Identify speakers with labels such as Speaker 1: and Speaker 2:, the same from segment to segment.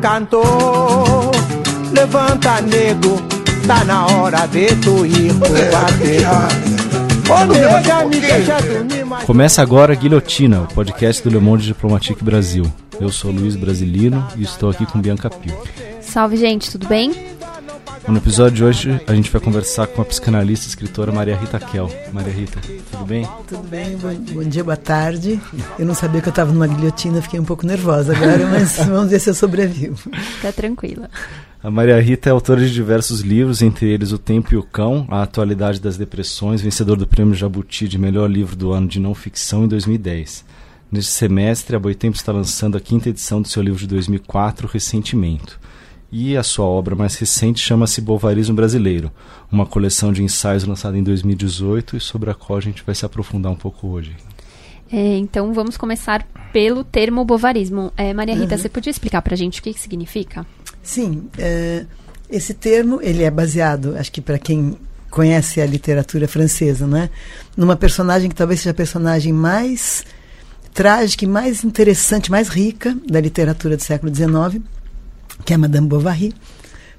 Speaker 1: cantou. Levanta, nego, tá na hora de tu ir pro bater.
Speaker 2: Começa agora a Guilhotina, o podcast do Le Monde Diplomatique Brasil. Eu sou Luiz Brasilino e estou aqui com Bianca Pio.
Speaker 3: Salve, gente, tudo bem?
Speaker 2: No episódio de hoje a gente vai conversar com a psicanalista e escritora Maria Rita Kel. Maria Rita, tudo bem?
Speaker 4: Tudo bem, bom, bom dia, boa tarde. Eu não sabia que eu estava numa guilhotina, fiquei um pouco nervosa agora, mas vamos ver se eu sobrevivo.
Speaker 3: Fica tranquila.
Speaker 2: A Maria Rita é autora de diversos livros, entre eles O Tempo e o Cão, A Atualidade das Depressões, vencedor do Prêmio Jabuti de Melhor Livro do Ano de Não Ficção em 2010. Neste semestre, a Boitempo está lançando a quinta edição do seu livro de 2004, Ressentimento. E a sua obra mais recente chama-se Bovarismo Brasileiro, uma coleção de ensaios lançada em 2018 e sobre a qual a gente vai se aprofundar um pouco hoje.
Speaker 3: É, então vamos começar pelo termo bovarismo. É, Maria Rita, uhum. você podia explicar para a gente o que, que significa?
Speaker 4: Sim, é, esse termo ele é baseado, acho que para quem conhece a literatura francesa, né, numa personagem que talvez seja a personagem mais trágica, mais interessante, mais rica da literatura do século XIX, que é Madame Bovary,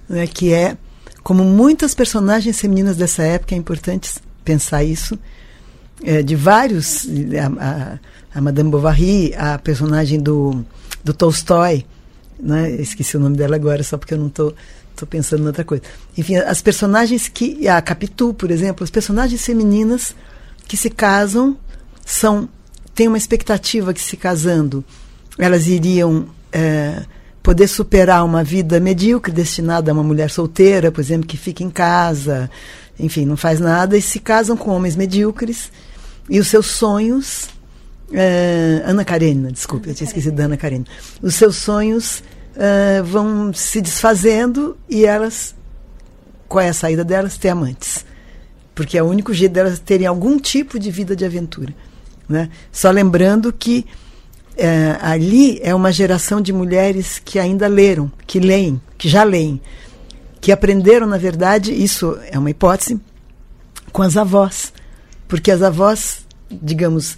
Speaker 4: né, que é como muitas personagens femininas dessa época, é importante pensar isso, é, de vários, a, a, a Madame Bovary, a personagem do, do Tolstói, né? Esqueci o nome dela agora, só porque eu não estou tô, tô pensando em outra coisa. Enfim, as personagens que. A Capitu, por exemplo, as personagens femininas que se casam são. têm uma expectativa que se casando elas iriam é, poder superar uma vida medíocre destinada a uma mulher solteira, por exemplo, que fica em casa, enfim, não faz nada, e se casam com homens medíocres, e os seus sonhos Uh, Ana Karenina, desculpe, eu tinha esquecido da Ana Karenina. Os seus sonhos uh, vão se desfazendo e elas, qual é a saída delas? Ter amantes. Porque é o único jeito delas terem algum tipo de vida de aventura. Né? Só lembrando que uh, ali é uma geração de mulheres que ainda leram, que leem, que já leem, que aprenderam, na verdade, isso é uma hipótese, com as avós. Porque as avós digamos,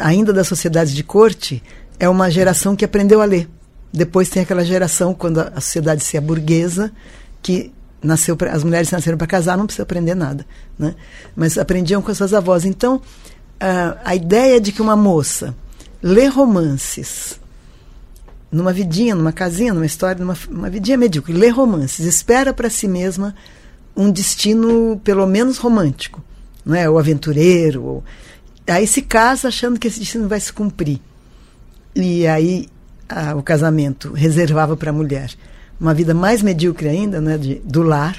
Speaker 4: ainda das sociedades de corte, é uma geração que aprendeu a ler. Depois tem aquela geração, quando a sociedade se é burguesa, que nasceu pra, as mulheres nasceram para casar, não precisa aprender nada. Né? Mas aprendiam com as suas avós. Então, a ideia de que uma moça lê romances numa vidinha, numa casinha, numa história, numa uma vidinha medíocre, lê romances, espera para si mesma um destino pelo menos romântico, não é? Ou aventureiro, ou Aí se casa achando que esse destino vai se cumprir. E aí a, o casamento reservava para a mulher uma vida mais medíocre ainda, né, de, do lar,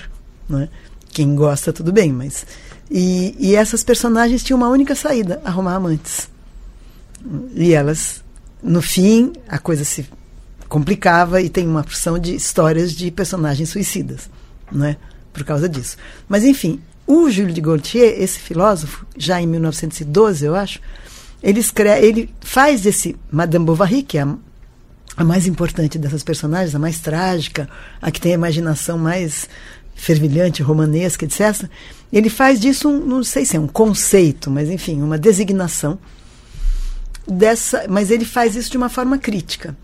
Speaker 4: né? Quem gosta, tudo bem, mas. E, e essas personagens tinham uma única saída: arrumar amantes. E elas, no fim, a coisa se complicava e tem uma porção de histórias de personagens suicidas, né? Por causa disso. Mas, enfim, o Júlio de Gaultier, esse filósofo, já em 1912, eu acho, ele, escreve, ele faz esse Madame Bovary, que é a, a mais importante dessas personagens, a mais trágica, a que tem a imaginação mais fervilhante, romanesca, etc. Ele faz disso, um, não sei se é um conceito, mas enfim, uma designação dessa, mas ele faz isso de uma forma crítica.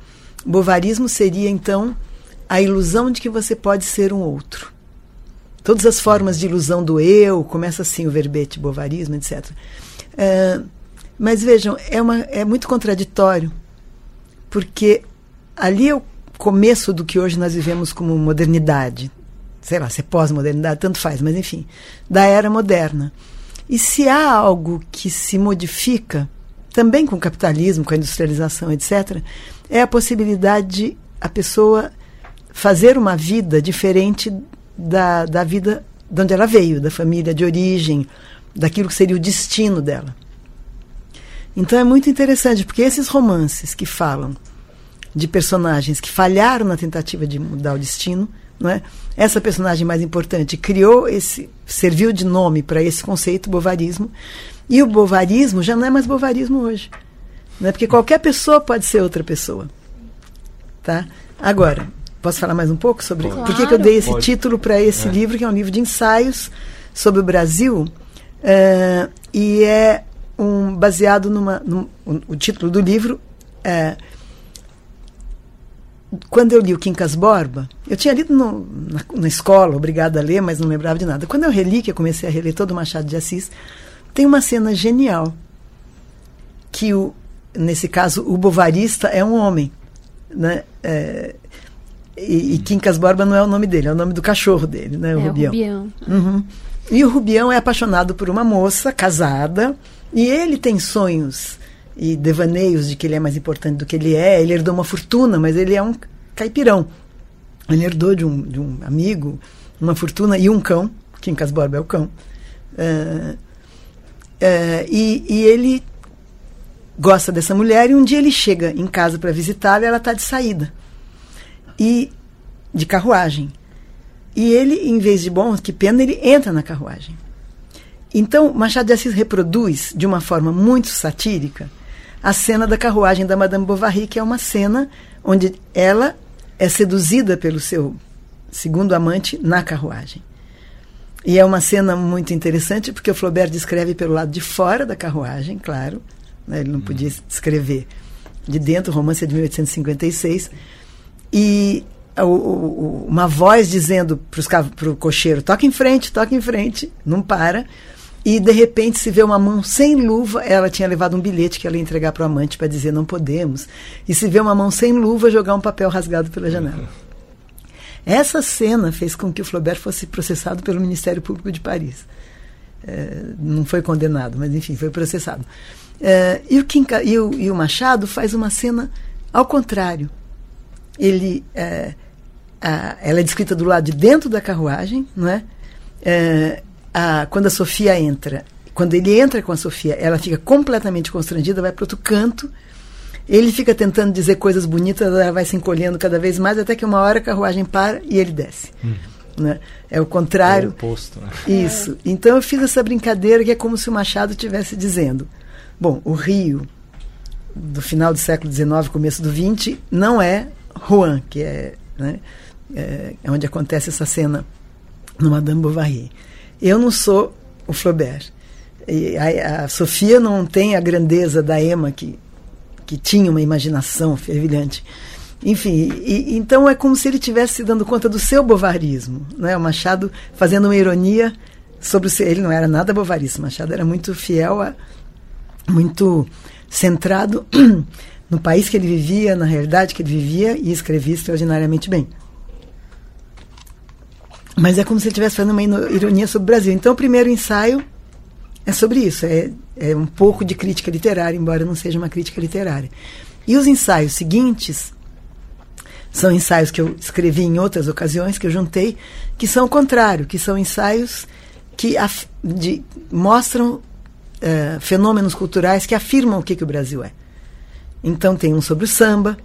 Speaker 4: Bovarismo seria então a ilusão de que você pode ser um outro todas as formas de ilusão do eu, começa assim o verbete, bovarismo, etc. É, mas vejam, é, uma, é muito contraditório, porque ali é o começo do que hoje nós vivemos como modernidade. Sei lá, se é pós-modernidade, tanto faz, mas enfim, da era moderna. E se há algo que se modifica, também com o capitalismo, com a industrialização, etc., é a possibilidade de a pessoa fazer uma vida diferente da, da vida de onde ela veio, da família de origem, daquilo que seria o destino dela. Então é muito interessante, porque esses romances que falam de personagens que falharam na tentativa de mudar o destino, não é? Essa personagem mais importante criou esse, serviu de nome para esse conceito, bovarismo, e o bovarismo já não é mais bovarismo hoje, não é? Porque qualquer pessoa pode ser outra pessoa, tá? Agora, Posso falar mais um pouco sobre claro. por que, que eu dei esse Pode. título para esse é. livro, que é um livro de ensaios sobre o Brasil, uh, e é um baseado numa. Num, o título do livro é, quando eu li o Quincas Borba, eu tinha lido no, na, na, escola, obrigada a ler, mas não lembrava de nada. Quando eu reli, que eu comecei a reler todo o Machado de Assis, tem uma cena genial, que o, nesse caso o bovarista é um homem, né? É, e, e Quincas Borba não é o nome dele, é o nome do cachorro dele, né? O
Speaker 3: é,
Speaker 4: Rubião.
Speaker 3: O Rubião.
Speaker 4: Uhum. E o Rubião é apaixonado por uma moça casada, e ele tem sonhos e devaneios de que ele é mais importante do que ele é. Ele herdou uma fortuna, mas ele é um caipirão. Ele herdou de um, de um amigo uma fortuna e um cão, que em Casborba é o cão. Uh, uh, e, e, ele gosta dessa mulher e um dia ele chega em casa para visitá-la e ela está de saída. E de carruagem. E ele, em vez de bom, que pena, ele entra na carruagem. Então, Machado de Assis reproduz de uma forma muito satírica a cena da carruagem da Madame Bovary, que é uma cena onde ela é seduzida pelo seu segundo amante na carruagem. E é uma cena muito interessante porque o Flaubert descreve pelo lado de fora da carruagem, claro, né, ele não podia descrever de dentro, o romance é de 1856, e o, o, uma voz dizendo para o cocheiro: toca em frente, toca em frente, não para. E de repente se vê uma mão sem luva, ela tinha levado um bilhete que ela ia entregar para o amante para dizer não podemos. E se vê uma mão sem luva jogar um papel rasgado pela janela. Essa cena fez com que o Flaubert fosse processado pelo Ministério Público de Paris. É, não foi condenado, mas enfim, foi processado. É, e, o e, o, e, o Machado faz uma cena ao contrário. Ele, é, a, ela é descrita do lado de dentro da carruagem, não é? é a, quando a Sofia entra, quando ele entra com a Sofia, ela fica completamente constrangida, vai para outro canto. Ele fica tentando dizer coisas bonitas, ela vai se encolhendo cada vez mais, até que uma hora a carruagem para e ele desce. Hum. Né? É o contrário.
Speaker 2: É o oposto, né?
Speaker 4: Isso. Então eu fiz essa brincadeira que é como se o Machado estivesse dizendo: bom, o Rio do final do século XIX, começo do XX, não é Rouen, que é, né, é, é onde acontece essa cena no Madame Bovary. Eu não sou o Flaubert. A, a, Sofia não tem a grandeza da Emma, que, que tinha uma imaginação fervilhante. Enfim, e, então é como se ele estivesse se dando conta do seu bovarismo. Né? O Machado fazendo uma ironia sobre o seu. Ele não era nada bovarista, Machado era muito fiel, a, muito centrado no país que ele vivia, na realidade que ele vivia e escrevia extraordinariamente bem. Mas é como se ele estivesse fazendo uma ironia sobre o Brasil. Então, o primeiro ensaio é sobre isso. É, é um pouco de crítica literária, embora não seja uma crítica literária. E os ensaios seguintes são ensaios que eu escrevi em outras ocasiões, que eu juntei, que são o contrário, que são ensaios que af, de, mostram uh, fenômenos culturais que afirmam o que, que o Brasil é. Então, tem um sobre o samba,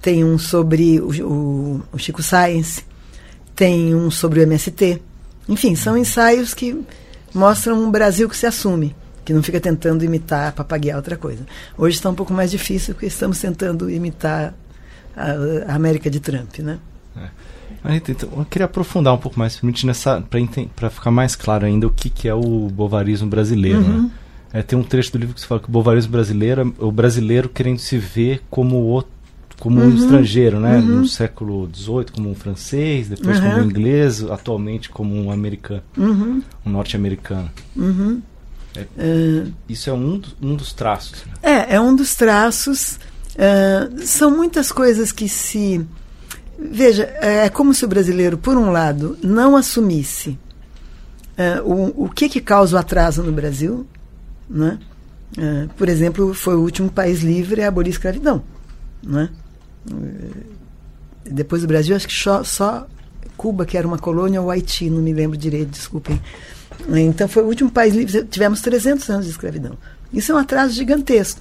Speaker 4: tem um sobre o, o, o Chico Science, tem um sobre o MST. Enfim, são ensaios que mostram um Brasil que se assume, que não fica tentando imitar, papaguear outra coisa. Hoje está um pouco mais difícil porque estamos tentando imitar a, a América de Trump, né?
Speaker 2: É. Então, eu queria aprofundar um pouco mais, para ficar mais claro ainda o que, que é o bovarismo brasileiro. Né? Uhum. Né? É, tem um trecho do livro que você fala que o bovarismo brasileiro é o brasileiro querendo se ver como outro como uhum. um estrangeiro, né? Uhum. No século XVIII como um francês, depois uhum. como um inglês, atualmente como um americano,
Speaker 4: uhum.
Speaker 2: um norte-americano.
Speaker 4: Uhum.
Speaker 2: É, é, isso é um, um dos traços. Né?
Speaker 4: É, é um dos traços. É, são muitas coisas que se... Veja, é como se o brasileiro, por um lado, não assumisse o, o que, que causa o atraso no Brasil, né? por exemplo, foi o último país livre a abolir a escravidão. Né? Depois do Brasil, acho que só, só Cuba, que era uma colônia, ou Haiti, não me lembro direito, desculpem. Então foi o último país livre, tivemos 300 anos de escravidão. Isso é um atraso gigantesco.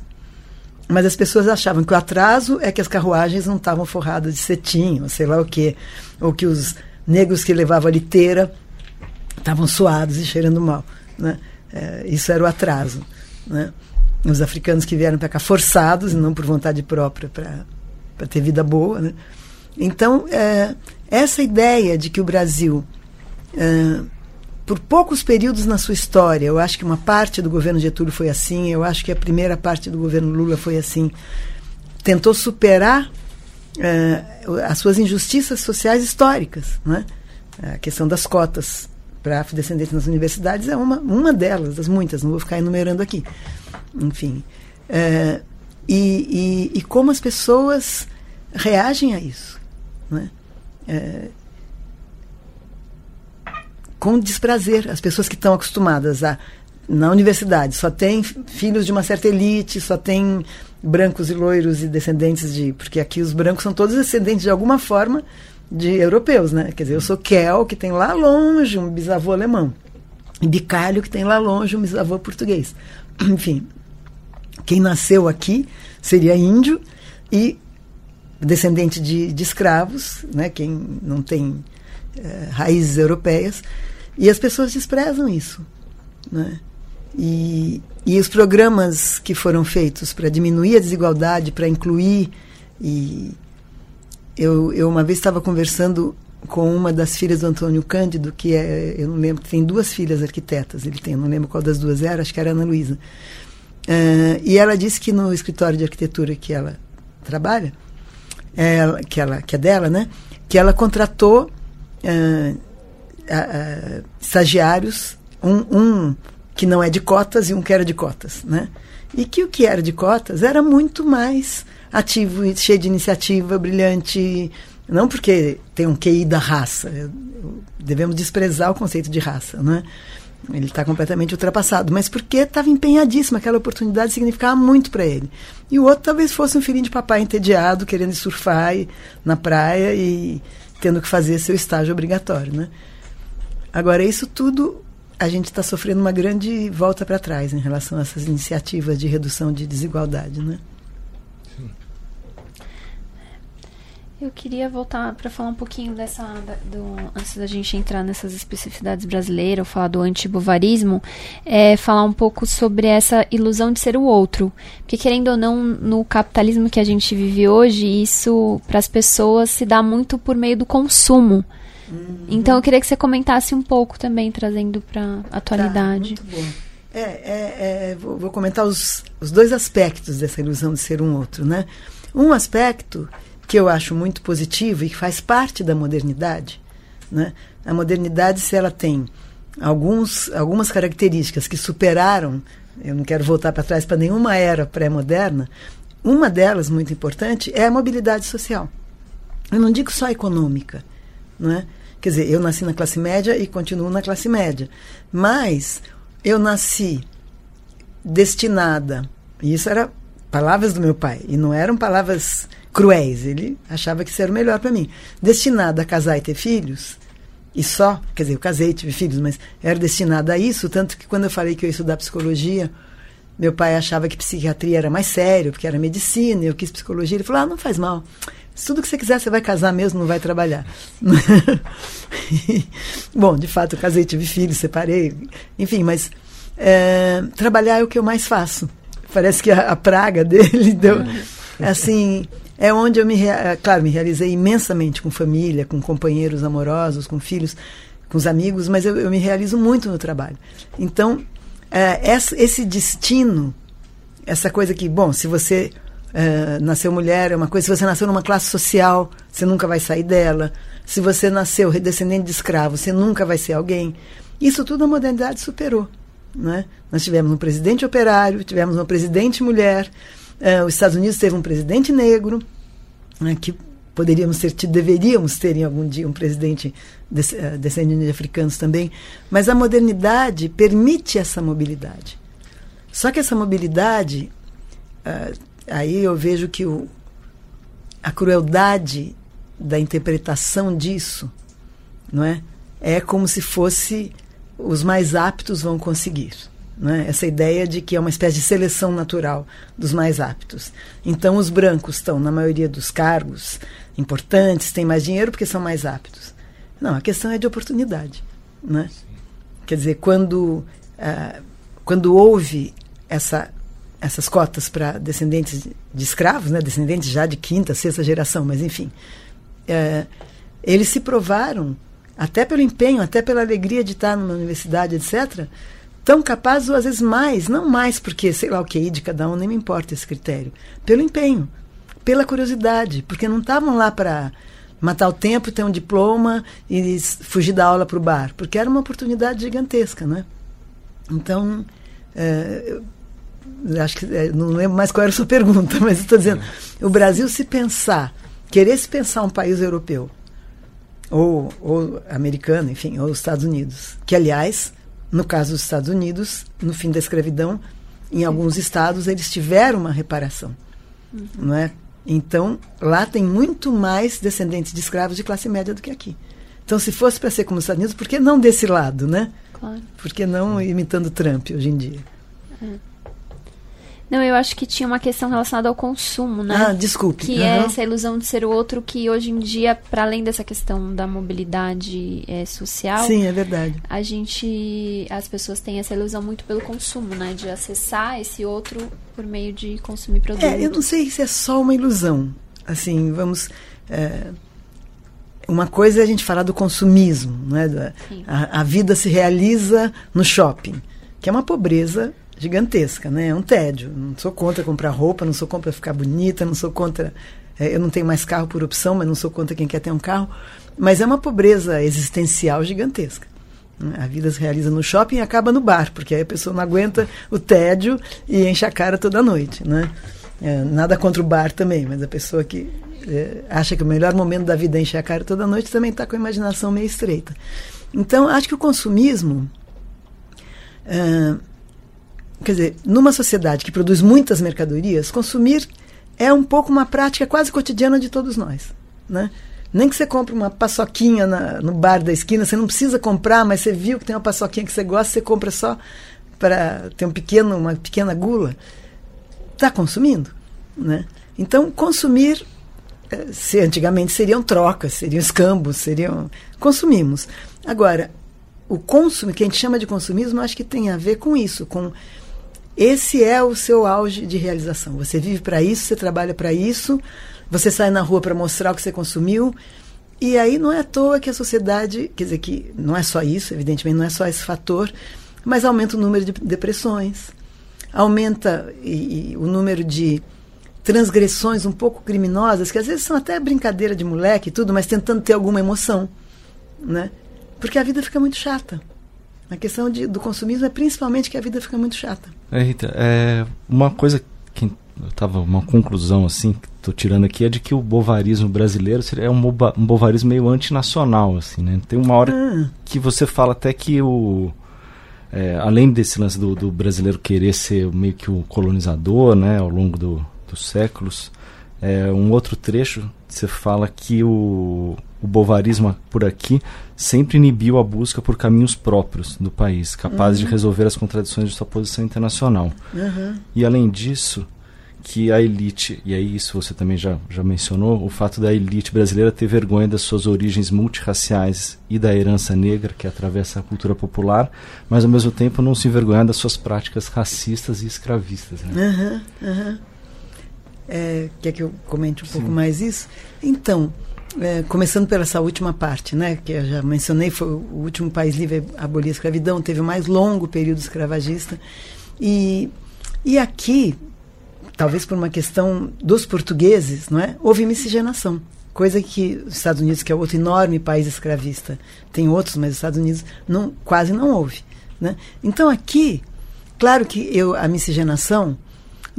Speaker 4: Mas as pessoas achavam que o atraso é que as carruagens não estavam forradas de cetim, ou sei lá o quê, ou que os negros que levavam a liteira estavam suados e cheirando mal. Né? É, isso era o atraso. Né? Os africanos que vieram para cá forçados, não por vontade própria, para para ter vida boa. Né? Então, é, essa ideia de que o Brasil, é, por poucos períodos na sua história, eu acho que uma parte do governo Getúlio foi assim, eu acho que a primeira parte do governo Lula foi assim, tentou superar uh, as suas injustiças sociais históricas. Né? A questão das cotas para afrodescendentes nas universidades é uma, uma delas, das muitas, não vou ficar enumerando aqui. Enfim. Uh, e, e, e, como as pessoas reagem a isso. Né? Uh, com desprazer. As pessoas que estão acostumadas a na universidade só tem filhos de uma certa elite, só tem brancos e loiros e descendentes de. Porque aqui os brancos são todos descendentes de alguma forma de europeus, né? Quer dizer, eu sou Kel, que tem lá longe um bisavô alemão. Bicalho, que tem lá longe um bisavô português. Enfim, quem nasceu aqui seria índio e descendente de, de escravos, né? Quem não tem é, raízes europeias. E as pessoas desprezam isso, né? E, e os programas que foram feitos para diminuir a desigualdade, para incluir. E eu, eu uma vez estava conversando com uma das filhas do Antônio Cândido, que é, eu não lembro, tem duas filhas arquitetas, ele tem, não lembro qual das duas era, acho que era Ana Luísa. Uh, e ela disse que no escritório de arquitetura que ela trabalha, ela, que, ela, que é dela, né, que ela contratou uh, uh, estagiários, um, um que não é de cotas e um que era de cotas, né? E que o que era de cotas era muito mais ativo cheio de iniciativa, brilhante, não porque tem um QI da raça, devemos desprezar o conceito de raça, né? Ele está completamente ultrapassado, mas porque estava empenhadíssimo, aquela oportunidade significava muito para ele. E o outro talvez fosse um filhinho de papai entediado, querendo surfar na praia e tendo que fazer seu estágio obrigatório, né? Agora, isso tudo a gente está sofrendo uma grande volta para trás em relação a essas iniciativas de redução de desigualdade, né?
Speaker 3: Eu queria voltar para falar um pouquinho dessa, do, antes da gente entrar nessas especificidades brasileiras, falar do antibovarismo, é, falar um pouco sobre essa ilusão de ser o outro. Porque, querendo ou não, no capitalismo que a gente vive hoje, isso para as pessoas se dá muito por meio do consumo. Uhum. Então eu queria que você comentasse um pouco também, trazendo para a atualidade.
Speaker 4: Tá, muito bom. É, é, é vou, vou, comentar os, os dois aspectos dessa ilusão de ser um outro, né? Um aspecto que eu acho muito positivo e que faz parte da modernidade, né? A modernidade, se ela tem alguns, algumas características que superaram, eu não quero voltar para trás para nenhuma era pré-moderna, uma delas, muito importante, é a mobilidade social. Eu não digo só econômica, não é? Quer dizer, eu nasci na classe média e continuo na classe média. Mas eu nasci destinada, e isso era palavras do meu pai, e não eram palavras cruéis, ele achava que isso era o melhor para mim. Destinada a casar e ter filhos, e só, quer dizer, eu casei e tive filhos, mas era destinada a isso, tanto que quando eu falei que eu ia estudar psicologia, meu pai achava que psiquiatria era mais sério, porque era medicina, e eu quis psicologia, ele falou, ah, não faz mal tudo que você quiser, você vai casar mesmo, não vai trabalhar. Bom, de fato, eu casei, tive filhos, separei, enfim, mas é, trabalhar é o que eu mais faço. Parece que a, a praga dele deu. Assim, é onde eu me. É, claro, me realizei imensamente com família, com companheiros amorosos, com filhos, com os amigos, mas eu, eu me realizo muito no trabalho. Então, é, esse destino, essa coisa que, bom, se você Uh, nasceu mulher é uma coisa. Se você nasceu numa classe social, você nunca vai sair dela. Se você nasceu descendente de escravo, você nunca vai ser alguém. Isso tudo a modernidade superou. Né? Nós tivemos um presidente operário, tivemos uma presidente mulher, uh, os Estados Unidos teve um presidente negro, né, que poderíamos ter tido, deveríamos ter em algum dia um presidente uh, descendente de africanos também, mas a modernidade permite essa mobilidade. Só que essa mobilidade uh, aí eu vejo que o, a crueldade da interpretação disso, não é? É como se fosse os mais aptos vão conseguir. É? Essa ideia de que é uma espécie de seleção natural dos mais aptos. Então, os brancos estão na maioria dos cargos importantes, têm mais dinheiro porque são mais aptos. Não, a questão é de oportunidade. Né? Quer dizer, quando, uh, quando houve essa essas cotas para descendentes de escravos, né, descendentes já de quinta, sexta geração, mas enfim, é, eles se provaram, até pelo empenho, até pela alegria de estar numa universidade, etc., tão capazes, ou às vezes mais, não mais porque, sei lá, o QI de cada um, nem me importa esse critério, pelo empenho. pela curiosidade, porque não estavam lá para matar o tempo, ter um diploma e fugir da aula para o bar, porque era uma oportunidade gigantesca, né? Então, é, acho que é, não lembro mais qual era a sua pergunta, mas estou dizendo, o Brasil se pensar, querer se pensar um país europeu ou, ou americano, enfim, ou os Estados Unidos, que aliás, no caso dos Estados Unidos, no fim da escravidão, em alguns estados eles tiveram uma reparação, uhum. não é? Então, lá tem muito mais descendentes de escravos de classe média do que aqui. Então, se fosse para ser como os Estados Unidos, por que não desse lado, né? Claro. Por que não imitando Trump hoje em dia?
Speaker 3: É. Não, eu acho que tinha uma questão relacionada ao consumo, né?
Speaker 4: Ah, desculpe.
Speaker 3: Que uhum. é essa ilusão de ser o outro que hoje em dia, para além dessa questão da mobilidade é, social,
Speaker 4: sim, é verdade.
Speaker 3: A gente, as pessoas têm essa ilusão muito pelo consumo, né? De acessar esse outro por meio de consumir produtos.
Speaker 4: É, eu não sei se é só uma ilusão. Assim, vamos. É, uma coisa é a gente falar do consumismo, né? A, a vida se realiza no shopping, que é uma pobreza gigantesca, né? É um tédio. Não sou contra comprar roupa, não sou contra ficar bonita, não sou contra. É, eu não tenho mais carro por opção, mas não sou contra quem quer ter um carro. Mas é uma pobreza existencial gigantesca. A vida se realiza no shopping e acaba no bar, porque aí a pessoa não aguenta o tédio e enche a cara toda noite, né? É, nada contra o bar também, mas a pessoa que é, acha que o melhor momento da vida é encher a cara toda noite também está com a imaginação meio estreita. Então, acho que o consumismo uh, quer dizer, numa sociedade que produz muitas mercadorias, consumir é um pouco uma prática quase cotidiana de todos nós, né? Nem que você compre uma paçoquinha na, no bar da esquina, você não precisa comprar, mas você viu que tem uma paçoquinha que você gosta, você compra só para ter um pequeno, uma pequena gula. Está consumindo, né? Então, consumir, eh, se antigamente seriam trocas, seriam escambos, seriam consumimos. Agora, o consumo, que a gente chama de consumismo, acho que tem a ver com isso, com esse é o seu auge de realização. Você vive para isso, você trabalha para isso, você sai na rua para mostrar o que você consumiu. E aí não é à toa que a sociedade, quer dizer, que não é só isso, evidentemente, não é só esse fator, mas aumenta o número de depressões, aumenta e, e, o número de transgressões um pouco criminosas, que às vezes são até brincadeira de moleque e tudo, mas tentando ter alguma emoção, né? Porque a vida fica muito chata. A questão de, do consumismo é principalmente que a vida fica muito chata.
Speaker 2: É, Rita, é, uma coisa que eu tava uma conclusão assim que estou tirando aqui é de que o bovarismo brasileiro é um, boba, um bovarismo meio antinacional assim, né? Tem uma hora ah. que você fala até que o é, além desse lance do, do, brasileiro querer ser meio que o colonizador, né, ao longo do, dos séculos, é, um outro trecho você fala que o, o bovarismo por aqui sempre inibiu a busca por caminhos próprios do país, capazes uhum. de resolver as contradições de sua posição internacional. Uhum. E além disso, que a elite, e aí isso você também já, já mencionou, o fato da elite brasileira ter vergonha das suas origens multirraciais e da herança negra que atravessa a cultura popular, mas ao mesmo tempo não se envergonhar das suas práticas racistas e escravistas.
Speaker 4: Né? Uhum, uhum. É, quer que eu comente um Sim. pouco mais isso? Então, é, começando pela essa última parte, né, que eu já mencionei, foi o último país livre a abolir a escravidão, teve o mais longo período escravagista. E, e aqui, talvez por uma questão dos portugueses, não é? houve miscigenação. Coisa que os Estados Unidos, que é outro enorme país escravista, tem outros, mas os Estados Unidos não, quase não houve. Né? Então aqui, claro que eu, a miscigenação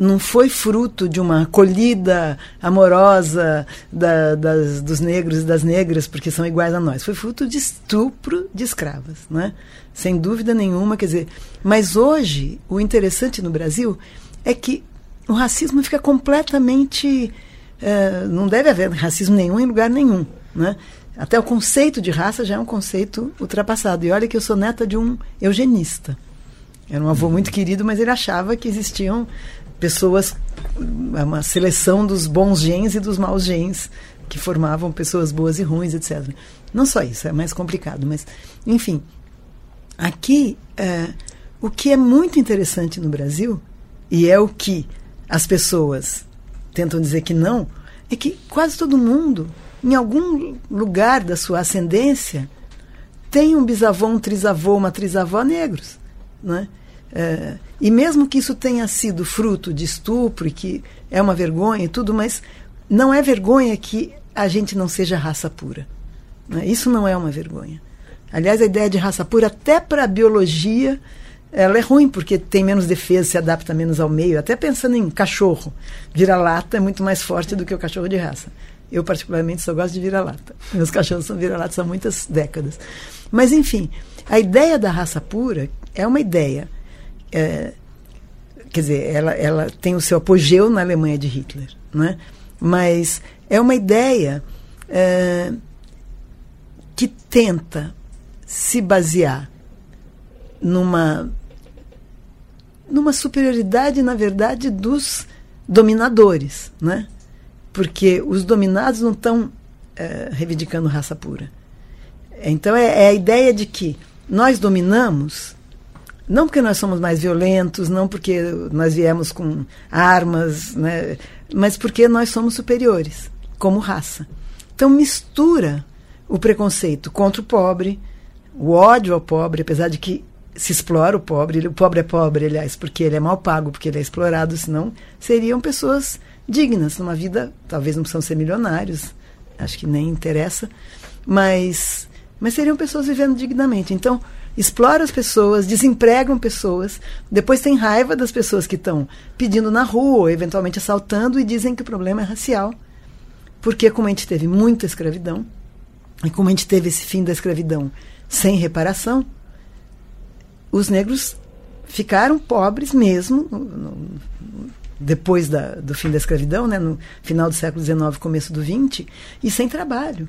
Speaker 4: não foi fruto de uma acolhida amorosa da, das, dos negros e das negras, porque são iguais a nós. Foi fruto de estupro de escravas, né? sem dúvida nenhuma. Quer dizer, mas hoje, o interessante no Brasil é que o racismo fica completamente. Uh, não deve haver racismo nenhum em lugar nenhum. Né? Até o conceito de raça já é um conceito ultrapassado. E olha que eu sou neta de um eugenista. Era um avô muito querido, mas ele achava que existiam pessoas, é uma seleção dos bons genes e dos maus genes que formavam pessoas boas e ruins, etc. Não só isso, é mais complicado, mas, enfim, aqui é, o que é muito interessante no Brasil, e é o que as pessoas tentam dizer que não, é que quase todo mundo, em algum lugar da sua ascendência, tem um bisavô, um trisavô, uma trisavó negros. Né? É, e mesmo que isso tenha sido fruto de estupro e que é uma vergonha e tudo, mas não é vergonha que a gente não seja raça pura. Né? Isso não é uma vergonha. Aliás, a ideia de raça pura, até para a biologia, ela é ruim, porque tem menos defesa, se adapta menos ao meio. Até pensando em cachorro, vira-lata é muito mais forte do que o cachorro de raça. Eu, particularmente, só gosto de vira-lata. Meus cachorros são vira-latas há muitas décadas. Mas, enfim, a ideia da raça pura é uma ideia. É, quer dizer, ela, ela tem o seu apogeu na Alemanha de Hitler, né? mas é uma ideia é, que tenta se basear numa numa superioridade, na verdade, dos dominadores, né? Porque os dominados não estão é, reivindicando raça pura. Então é, é a ideia de que nós dominamos não porque nós somos mais violentos, não porque nós viemos com armas, né, mas porque nós somos superiores, como raça. Então mistura o preconceito contra o pobre, o ódio ao pobre, apesar de que se explora o pobre, o pobre é pobre, aliás, porque ele é mal pago, porque ele é explorado, senão seriam pessoas dignas numa vida, talvez não precisam ser milionários, acho que nem interessa, mas mas seriam pessoas vivendo dignamente. Então, explora as pessoas, desempregam pessoas, depois tem raiva das pessoas que estão pedindo na rua, eventualmente assaltando, e dizem que o problema é racial. Porque, como a gente teve muita escravidão, e como a gente teve esse fim da escravidão sem reparação, os negros ficaram pobres mesmo no, no, depois da, do fim da escravidão, né, no final do século XIX, começo do XX, e sem trabalho.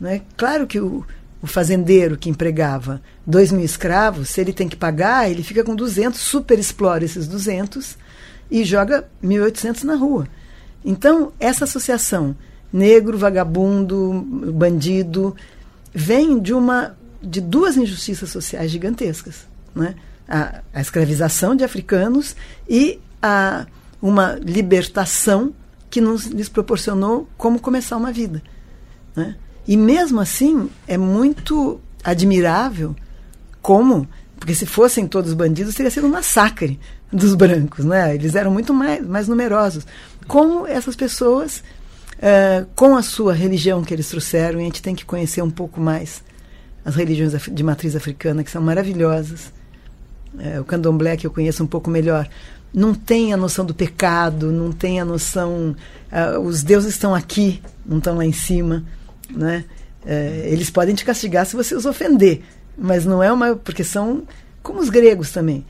Speaker 4: Né? Claro que o, o fazendeiro que empregava dois mil escravos, se ele tem que pagar, ele fica com 200, super explora esses 200 e joga 1.800 na rua. Então, essa associação negro, vagabundo, bandido, vem de uma de duas injustiças sociais gigantescas, né? A, a escravização de africanos e a uma libertação que nos lhes proporcionou como começar uma vida, né? E mesmo assim, é muito admirável como, porque se fossem todos bandidos, teria sido um massacre dos brancos, né? Eles eram muito mais, mais numerosos. Como essas pessoas, uh, com a sua religião que eles trouxeram, e a gente tem que conhecer um pouco mais as religiões de matriz africana, que são maravilhosas. Uh, o candomblé, que eu conheço um pouco melhor, não tem a noção do pecado, não tem a noção. Uh, os deuses estão aqui, não estão lá em cima. Né? É, eles podem te castigar se você os ofender, mas não é uma. porque são como os gregos também.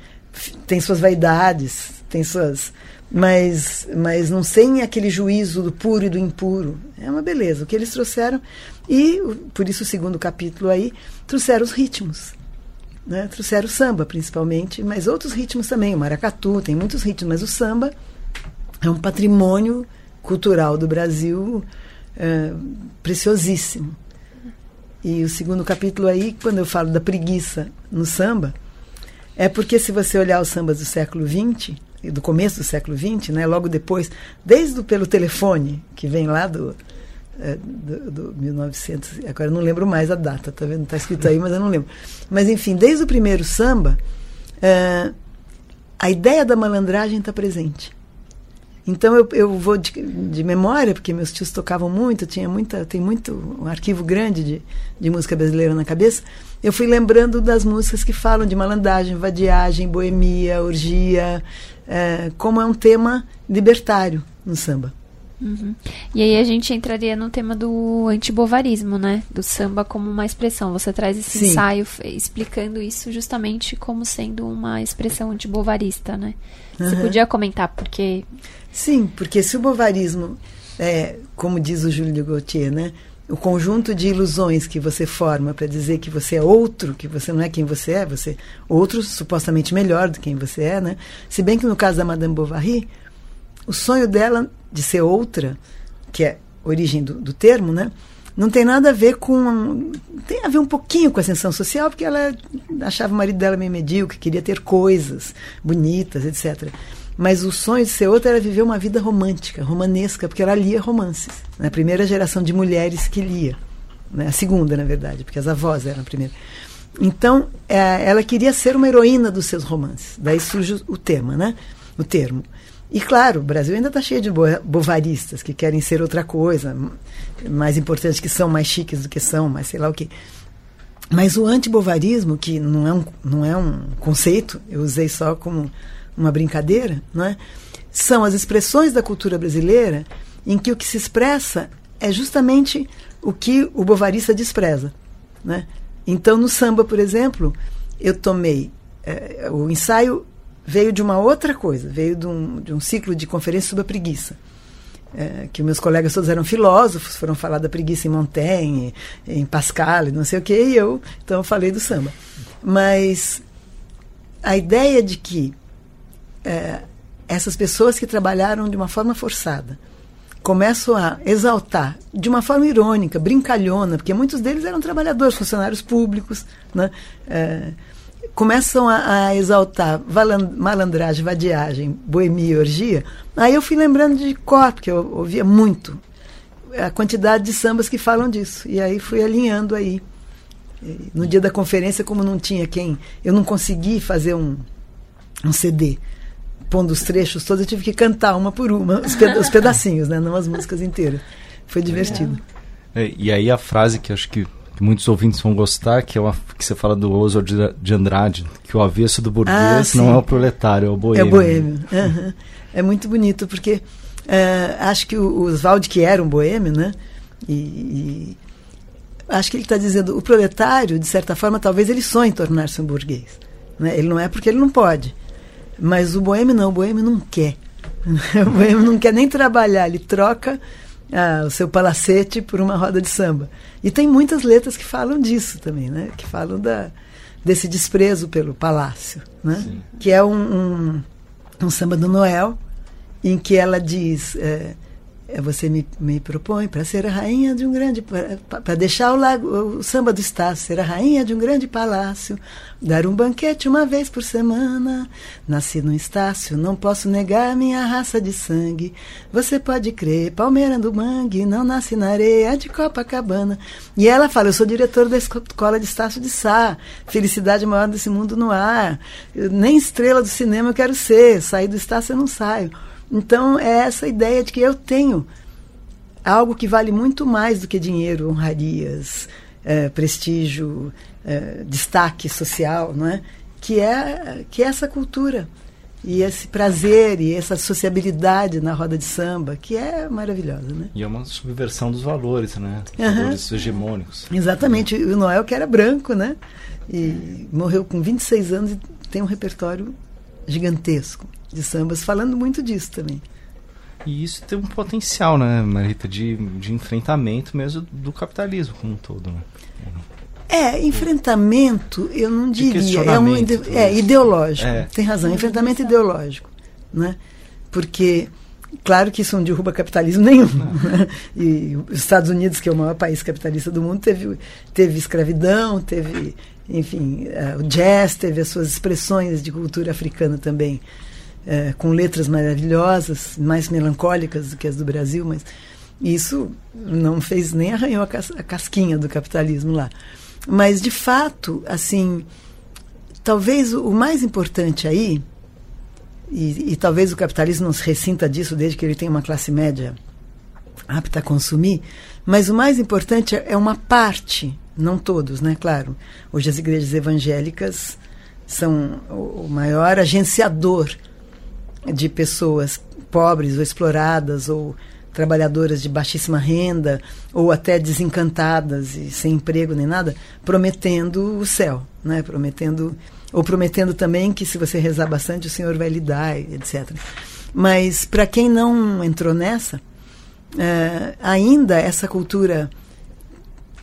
Speaker 4: Tem suas vaidades, tem suas. Mas, mas não sem aquele juízo do puro e do impuro. É uma beleza. O que eles trouxeram, e por isso o segundo capítulo aí, trouxeram os ritmos. Né? Trouxeram o samba, principalmente, mas outros ritmos também. O maracatu, tem muitos ritmos, mas o samba é um patrimônio cultural do Brasil preciosíssimo. E o segundo capítulo aí, quando eu falo da preguiça no samba, é porque se você olhar os sambas do século XX, do começo do século XX, né, logo depois, desde pelo telefone, que vem lá do, é, do, do 1900, agora eu não lembro mais a data, tá vendo? Está escrito aí, mas eu não lembro. Mas enfim, desde o primeiro samba, é, a ideia da malandragem está presente. Então eu, eu vou de, de, memória, porque meus tios tocavam muito, tinha muita, tem muito um arquivo grande de, de música brasileira na cabeça. Eu fui lembrando das músicas que falam de malandragem, vadiagem, boemia, orgia, é, como é um tema libertário no samba.
Speaker 3: Uhum. E aí a gente entraria no tema do antibovarismo, né? Do samba como uma expressão. Você traz esse Sim. ensaio explicando isso justamente como sendo uma expressão antibovarista, né? Você uhum. podia comentar porque
Speaker 4: Sim, porque se o bovarismo é, como diz o Júlio Gaultier, né? O conjunto de ilusões que você forma para dizer que você é outro, que você não é quem você é, você outro supostamente melhor do que quem você é, né? Se bem que no caso da Madame Bovary, o sonho dela de ser outra, que é a origem do, do termo, né? Não tem nada a ver com. Tem a ver um pouquinho com a ascensão social, porque ela achava o marido dela meio medíocre, queria ter coisas bonitas, etc. Mas o sonho de ser outra era viver uma vida romântica, romanesca, porque ela lia romances. Né? A primeira geração de mulheres que lia. Né? A segunda, na verdade, porque as avós eram a primeira. Então, é, ela queria ser uma heroína dos seus romances. Daí surge o tema, né? o termo. E claro, o Brasil ainda está cheio de bovaristas que querem ser outra coisa, mais importantes que são, mais chiques do que são, mas sei lá o que. Mas o antibovarismo, que não é, um, não é um conceito, eu usei só como uma brincadeira, não é? são as expressões da cultura brasileira em que o que se expressa é justamente o que o bovarista despreza. Né? Então, no samba, por exemplo, eu tomei. É, o ensaio veio de uma outra coisa, veio de um, de um ciclo de conferência sobre a preguiça. É, que meus colegas todos eram filósofos, foram falar da preguiça em Montaigne, em Pascal, não sei o que, e eu, então, falei do samba. Mas a ideia de que é, essas pessoas que trabalharam de uma forma forçada começam a exaltar de uma forma irônica, brincalhona, porque muitos deles eram trabalhadores, funcionários públicos, né? É, começam a, a, exaltar malandragem, vadiagem, boemia e orgia, aí eu fui lembrando de cor, porque eu ouvia muito a quantidade de sambas que falam disso. E aí fui alinhando aí. No dia da conferência, como não tinha quem, eu não consegui fazer um, um CD pondo os trechos todos, eu tive que cantar uma por uma, os, peda os pedacinhos, né? não as músicas inteiras. Foi divertido.
Speaker 2: É, e aí a frase que acho que muitos ouvintes vão gostar, que é uma que você fala do Oswald de Andrade, que o avesso do burguês ah, não é o proletário, é o boêmio.
Speaker 4: É o boêmio. Uhum. É muito bonito, porque uh, acho que o, Oswald, que era um boêmio, né? E, e acho que ele está dizendo, o proletário, de certa forma, talvez ele sonhe tornar-se um burguês. Né? Ele não é porque ele não pode. Mas o boêmio não, o boêmio não quer. o boêmio não quer nem trabalhar, ele troca ah, o seu palacete por uma roda de samba. E tem muitas letras que falam disso também, né? Que falam da, desse desprezo pelo palácio, né? Que é um, um, um, samba do Noel, em que ela diz... É, você me, me propõe para ser a rainha de um grande para deixar o, lago, o samba do Estácio, ser a rainha de um grande palácio, dar um banquete uma vez por semana. Nasci no Estácio, não posso negar minha raça de sangue. Você pode crer, Palmeira do Mangue, não nasce na areia de Copacabana. E ela fala: Eu sou diretora da escola de Estácio de Sá, felicidade maior desse mundo no ar. Eu, nem estrela do cinema eu quero ser, sair do Estácio eu não saio. Então, é essa ideia de que eu tenho algo que vale muito mais do que dinheiro, honrarias, é, prestígio, é, destaque social, não é? Que, é? que é essa cultura e esse prazer e essa sociabilidade na roda de samba, que é maravilhosa, né?
Speaker 2: E é uma subversão dos valores, né? Uhum. Valores hegemônicos.
Speaker 4: Exatamente. O Noel que era branco, né? E morreu com 26 anos e tem um repertório gigantesco de sambas falando muito disso também.
Speaker 2: E isso tem um potencial, né, Marita, de, de enfrentamento mesmo do capitalismo como um todo, né?
Speaker 4: É, enfrentamento, eu não diria. É, um, é ideológico. É. Tem razão, enfrentamento ideológico. Né? Porque, claro que isso não derruba capitalismo nenhum. Né? E os Estados Unidos, que é o maior país capitalista do mundo, teve, teve escravidão, teve, enfim, uh, o jazz, teve as suas expressões de cultura africana também é, com letras maravilhosas, mais melancólicas do que as do Brasil, mas isso não fez nem arranhou a, cas a casquinha do capitalismo lá. Mas, de fato, assim, talvez o mais importante aí, e, e, talvez o capitalismo não se ressinta disso desde que ele tem uma classe média apta a consumir, mas o mais importante é uma parte, não todos, né? Claro. Hoje as igrejas evangélicas são o maior agenciador de pessoas pobres ou exploradas ou trabalhadoras de baixíssima renda ou até desencantadas e sem emprego nem nada, prometendo o céu, né? Prometendo ou prometendo também que se você rezar bastante o Senhor vai lhe dar, etc. Mas para quem não entrou nessa, é, ainda essa cultura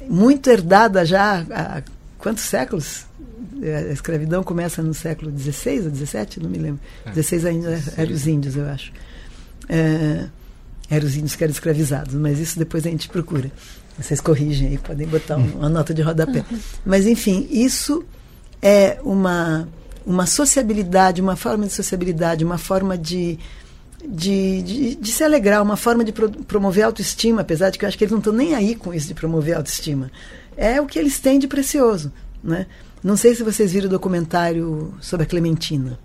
Speaker 4: muito herdada já há quantos séculos? a escravidão começa no século XVI ou XVII, não me lembro. É. XVI ainda eram os índios, eu acho. É, eram os índios que eram escravizados, mas isso depois a gente procura. Vocês corrigem aí, podem botar um, uma nota de rodapé. Uhum. Mas, enfim, isso é uma, uma sociabilidade, uma forma de sociabilidade, uma forma de, de, de, de se alegrar, uma forma de pro, promover autoestima, apesar de que eu acho que eles não estão nem aí com isso de promover autoestima. É o que eles têm de precioso. Né? Não sei se vocês viram o documentário sobre a Clementina.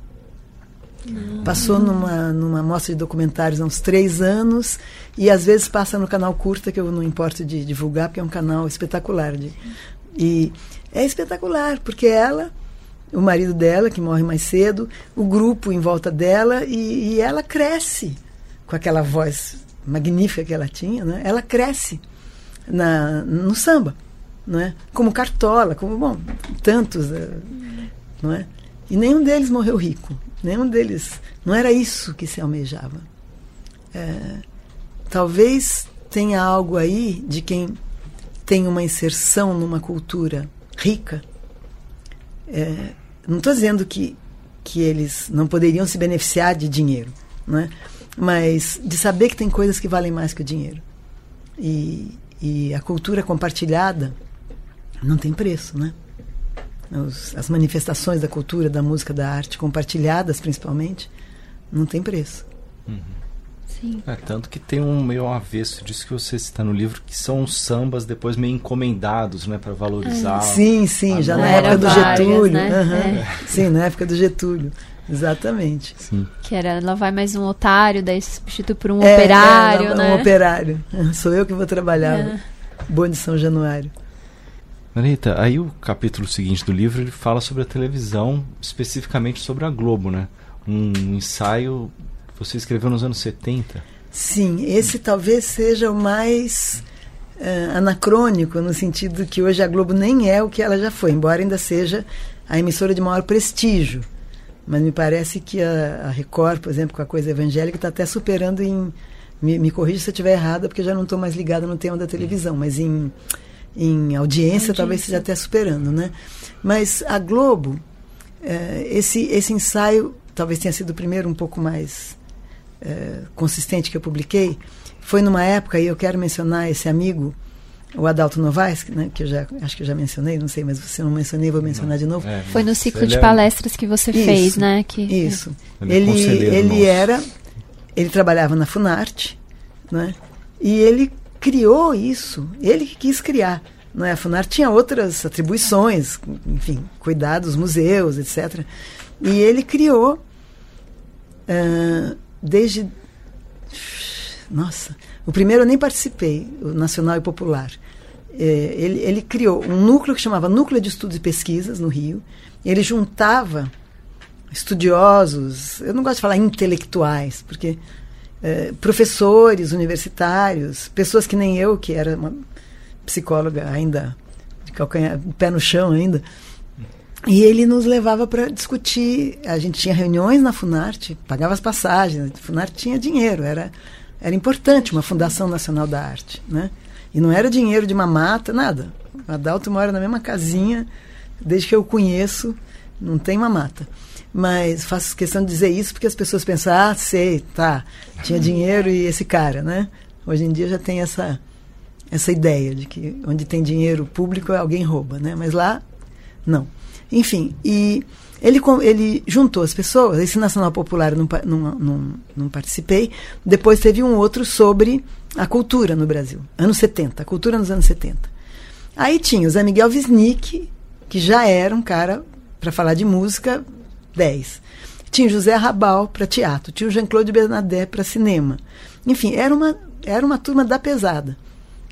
Speaker 4: Passou numa, numa mostra de documentários há uns três anos e às vezes passa no canal Curta, que eu não importo de divulgar, porque é um canal espetacular. De, e é espetacular, porque ela, o marido dela, que morre mais cedo, o grupo em volta dela, e, e ela cresce com aquela voz magnífica que ela tinha, né? ela cresce na, no samba, não é? como Cartola, como bom, tantos, eh, não é? E nenhum deles morreu rico. Nenhum deles. Não era isso que se almejava. É, talvez tenha algo aí de quem tem uma inserção numa cultura rica. É, não estou dizendo que, que eles não poderiam se beneficiar de dinheiro, né? mas de saber que tem coisas que valem mais que o dinheiro. E, e a cultura compartilhada não tem preço, né? os, as manifestações da cultura, da música, da arte, compartilhadas principalmente, não tem preço.
Speaker 3: Uhum. Sim.
Speaker 2: É, tanto que tem um meio avesso disso que você cita no livro, que são sambas depois meio encomendados, né, para valorizar.
Speaker 4: É. Sim, sim, já na época do Getúlio. Né? Uhum. É. Sim, na época do Getúlio. Exatamente.
Speaker 3: Sim. Que era lá vai mais um otário, daí se substitui por um é, operário, é, né?
Speaker 4: Um operário. Sou eu que vou trabalhar. É. Bom de São Januário.
Speaker 2: Marita, aí o capítulo seguinte do livro ele fala sobre a televisão, especificamente sobre a Globo, né? Um ensaio que você escreveu nos anos 70.
Speaker 4: Sim, esse talvez seja o mais uh, anacrônico, no sentido que hoje a Globo nem é o que ela já foi, embora ainda seja a emissora de maior prestígio. Mas me parece que a, a Record, por exemplo, com a coisa evangélica, está até superando em. Me, me corrija se eu estiver errada, porque já não estou mais ligada no tema da televisão, mas em em audiência, audiência. talvez esteja até superando, né? Mas a Globo, é, esse, esse ensaio talvez tenha sido o primeiro um pouco mais é, consistente que eu publiquei, foi numa época, e eu quero mencionar esse amigo, o Adalto Novaes, né, que eu já acho que eu já mencionei, não sei, mas você não mencionei, vou mencionar de novo. É,
Speaker 3: foi no ciclo de é palestras que você isso, fez, né? Que,
Speaker 4: isso. Ele, ele, ele era, ele trabalhava na Funarte, né? E ele criou isso, ele que quis criar. Não é? A FUNAR tinha outras atribuições, enfim, cuidar dos museus, etc. E ele criou, uh, desde. Nossa, o primeiro eu nem participei, o Nacional e Popular. É, ele, ele criou um núcleo que chamava Núcleo de Estudos e Pesquisas, no Rio. Ele juntava estudiosos, eu não gosto de falar intelectuais, porque é, professores universitários, pessoas que nem eu, que era uma psicóloga ainda, de calcanhar, pé no chão ainda. E ele nos levava para discutir. A gente tinha reuniões na Funarte, pagava as passagens. A Funarte tinha dinheiro, era, era importante, uma Fundação Nacional da Arte. Né? E não era dinheiro de uma mata, nada. O Adalto mora na mesma casinha, desde que eu conheço, não tem uma mata. Mas faço questão de dizer isso porque as pessoas pensam, ah, sei, tá, tinha dinheiro e esse cara, né? Hoje em dia já tem essa, essa ideia de que onde tem dinheiro público alguém rouba, né? Mas lá, não. Enfim, e ele, ele juntou as pessoas, esse Nacional Popular eu não, não, não, não participei, depois teve um outro sobre a cultura no Brasil, anos 70, a cultura nos anos 70. Aí tinha o Zé Miguel Wisnik, que já era um cara, para falar de música, 10. Tinha José Rabal para teatro, tinha o Jean-Claude Bernadette para cinema. Enfim, era uma, era uma turma da pesada.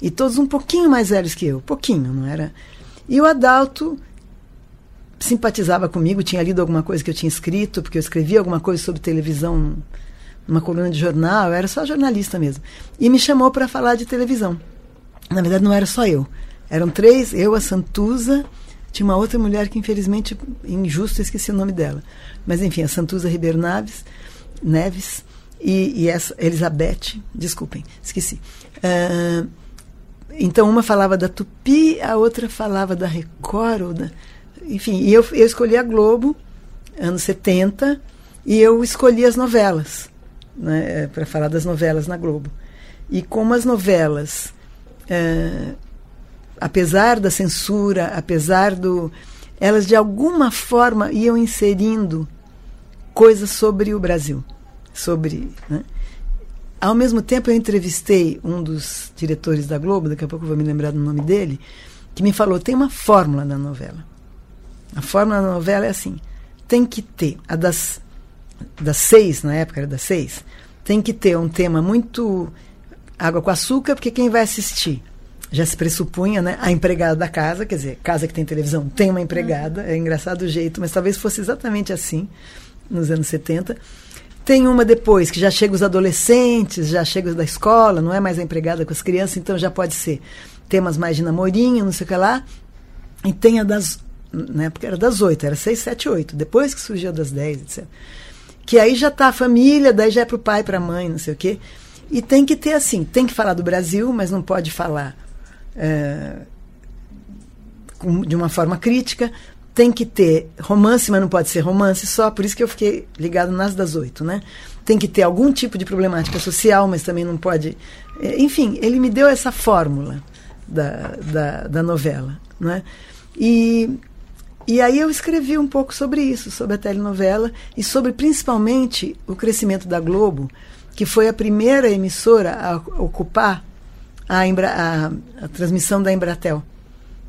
Speaker 4: E todos um pouquinho mais velhos que eu, pouquinho, não era? E o Adalto simpatizava comigo, tinha lido alguma coisa que eu tinha escrito, porque eu escrevia alguma coisa sobre televisão numa coluna de jornal, eu era só jornalista mesmo. E me chamou para falar de televisão. Na verdade, não era só eu. Eram três, eu, a Santuza, tinha uma outra mulher que, infelizmente, injusto, esqueci o nome dela. Mas, enfim, a Santuza Ribeiro Naves, Neves e, e essa, Elizabeth, desculpem, esqueci. Uh, então, uma falava da Tupi, a outra falava da Record, da, enfim, e eu, eu escolhi a Globo, anos 70, e eu escolhi as novelas, né, para falar das novelas na Globo. E como as novelas uh, apesar da censura, apesar do. Elas de alguma forma iam inserindo coisas sobre o Brasil. Sobre. Né? Ao mesmo tempo, eu entrevistei um dos diretores da Globo, daqui a pouco eu vou me lembrar do nome dele, que me falou: tem uma fórmula na novela. A fórmula da novela é assim: tem que ter a das das seis, na época era das seis, tem que ter um tema muito água com açúcar, porque quem vai assistir já se pressupunha, né? A empregada da casa, quer dizer, casa que tem televisão tem uma empregada, é engraçado o jeito, mas talvez fosse exatamente assim nos anos 70. Tem uma depois que já chega os adolescentes, já chega os da escola, não é mais a empregada com as crianças, então já pode ser temas mais de namorinho, não sei o que lá. E tem a das. Na época era das oito, era seis, sete, oito. Depois que surgiu a das dez, etc. Que aí já tá a família, daí já é pro pai, pra mãe, não sei o quê. E tem que ter assim, tem que falar do Brasil, mas não pode falar é, de uma forma crítica. Tem que ter romance, mas não pode ser romance só, por isso que eu fiquei ligado nas das oito, né? Tem que ter algum tipo de problemática social, mas também não pode. é, Enfim, ele me deu essa fórmula da, da, da novela, né? E, e aí eu escrevi um pouco sobre isso, sobre a telenovela e sobre principalmente o crescimento da Globo, que foi a primeira emissora a ocupar a, Embra, a, a transmissão da Embratel.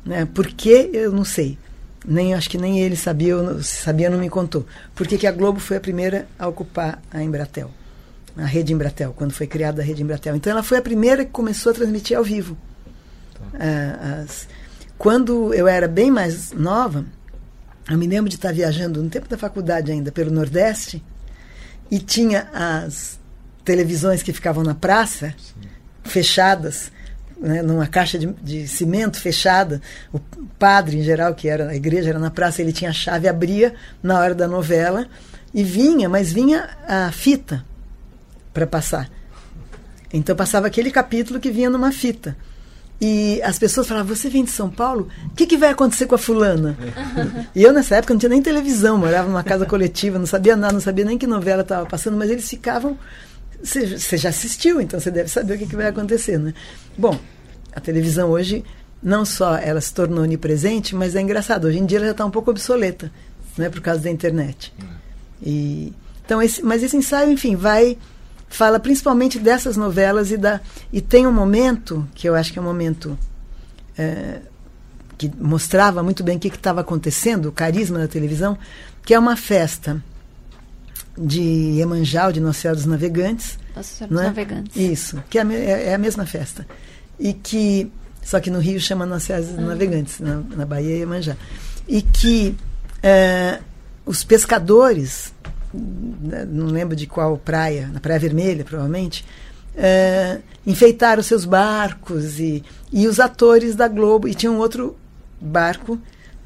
Speaker 4: Né? Por que? Eu não sei. Nem, acho que nem ele sabia, se sabia, não me contou. Por que, que a Globo foi a primeira a ocupar a Embratel? A rede Embratel, quando foi criada a rede Embratel. Então ela foi a primeira que começou a transmitir ao vivo. Ah, as- quando eu era bem mais nova, eu me lembro de estar viajando no tempo da faculdade ainda pelo Nordeste e tinha as televisões que ficavam na praça fechadas, né, numa caixa de, de cimento fechada. O padre, em geral, que era a igreja, era na praça, ele tinha a chave, abria na hora da novela e vinha, mas vinha a fita para passar. Então passava aquele capítulo que vinha numa fita. E as pessoas falavam, você vem de São Paulo? O que, que vai acontecer com a fulana? e eu, nessa época, não tinha nem televisão, morava numa casa coletiva, não sabia nada, não sabia nem que novela estava passando, mas eles ficavam. Você já assistiu, então você deve saber o que, que vai acontecer, né? Bom, a televisão hoje, não só ela se tornou onipresente, mas é engraçado, hoje em dia ela já está um pouco obsoleta, né, por causa da internet. E, então, esse, mas esse ensaio, enfim, vai fala principalmente dessas novelas e da e tem um momento que eu acho que é um momento é, que mostrava muito bem o que estava acontecendo, o carisma da televisão, que é uma festa de Iemanjá, de Nossa Senhora dos Navegantes.
Speaker 3: Nossa Senhora dos
Speaker 4: é?
Speaker 3: Navegantes.
Speaker 4: Isso, que é, a é- é a mesma festa. E que, só que no Rio chama Nossa Senhora dos Navegantes, na, na Bahia é Iemanjá. E que é, os pescadores, né, não lembro de qual praia, na Praia Vermelha, provavelmente, é, enfeitaram seus barcos e, e os atores da Globo, e tinha um outro barco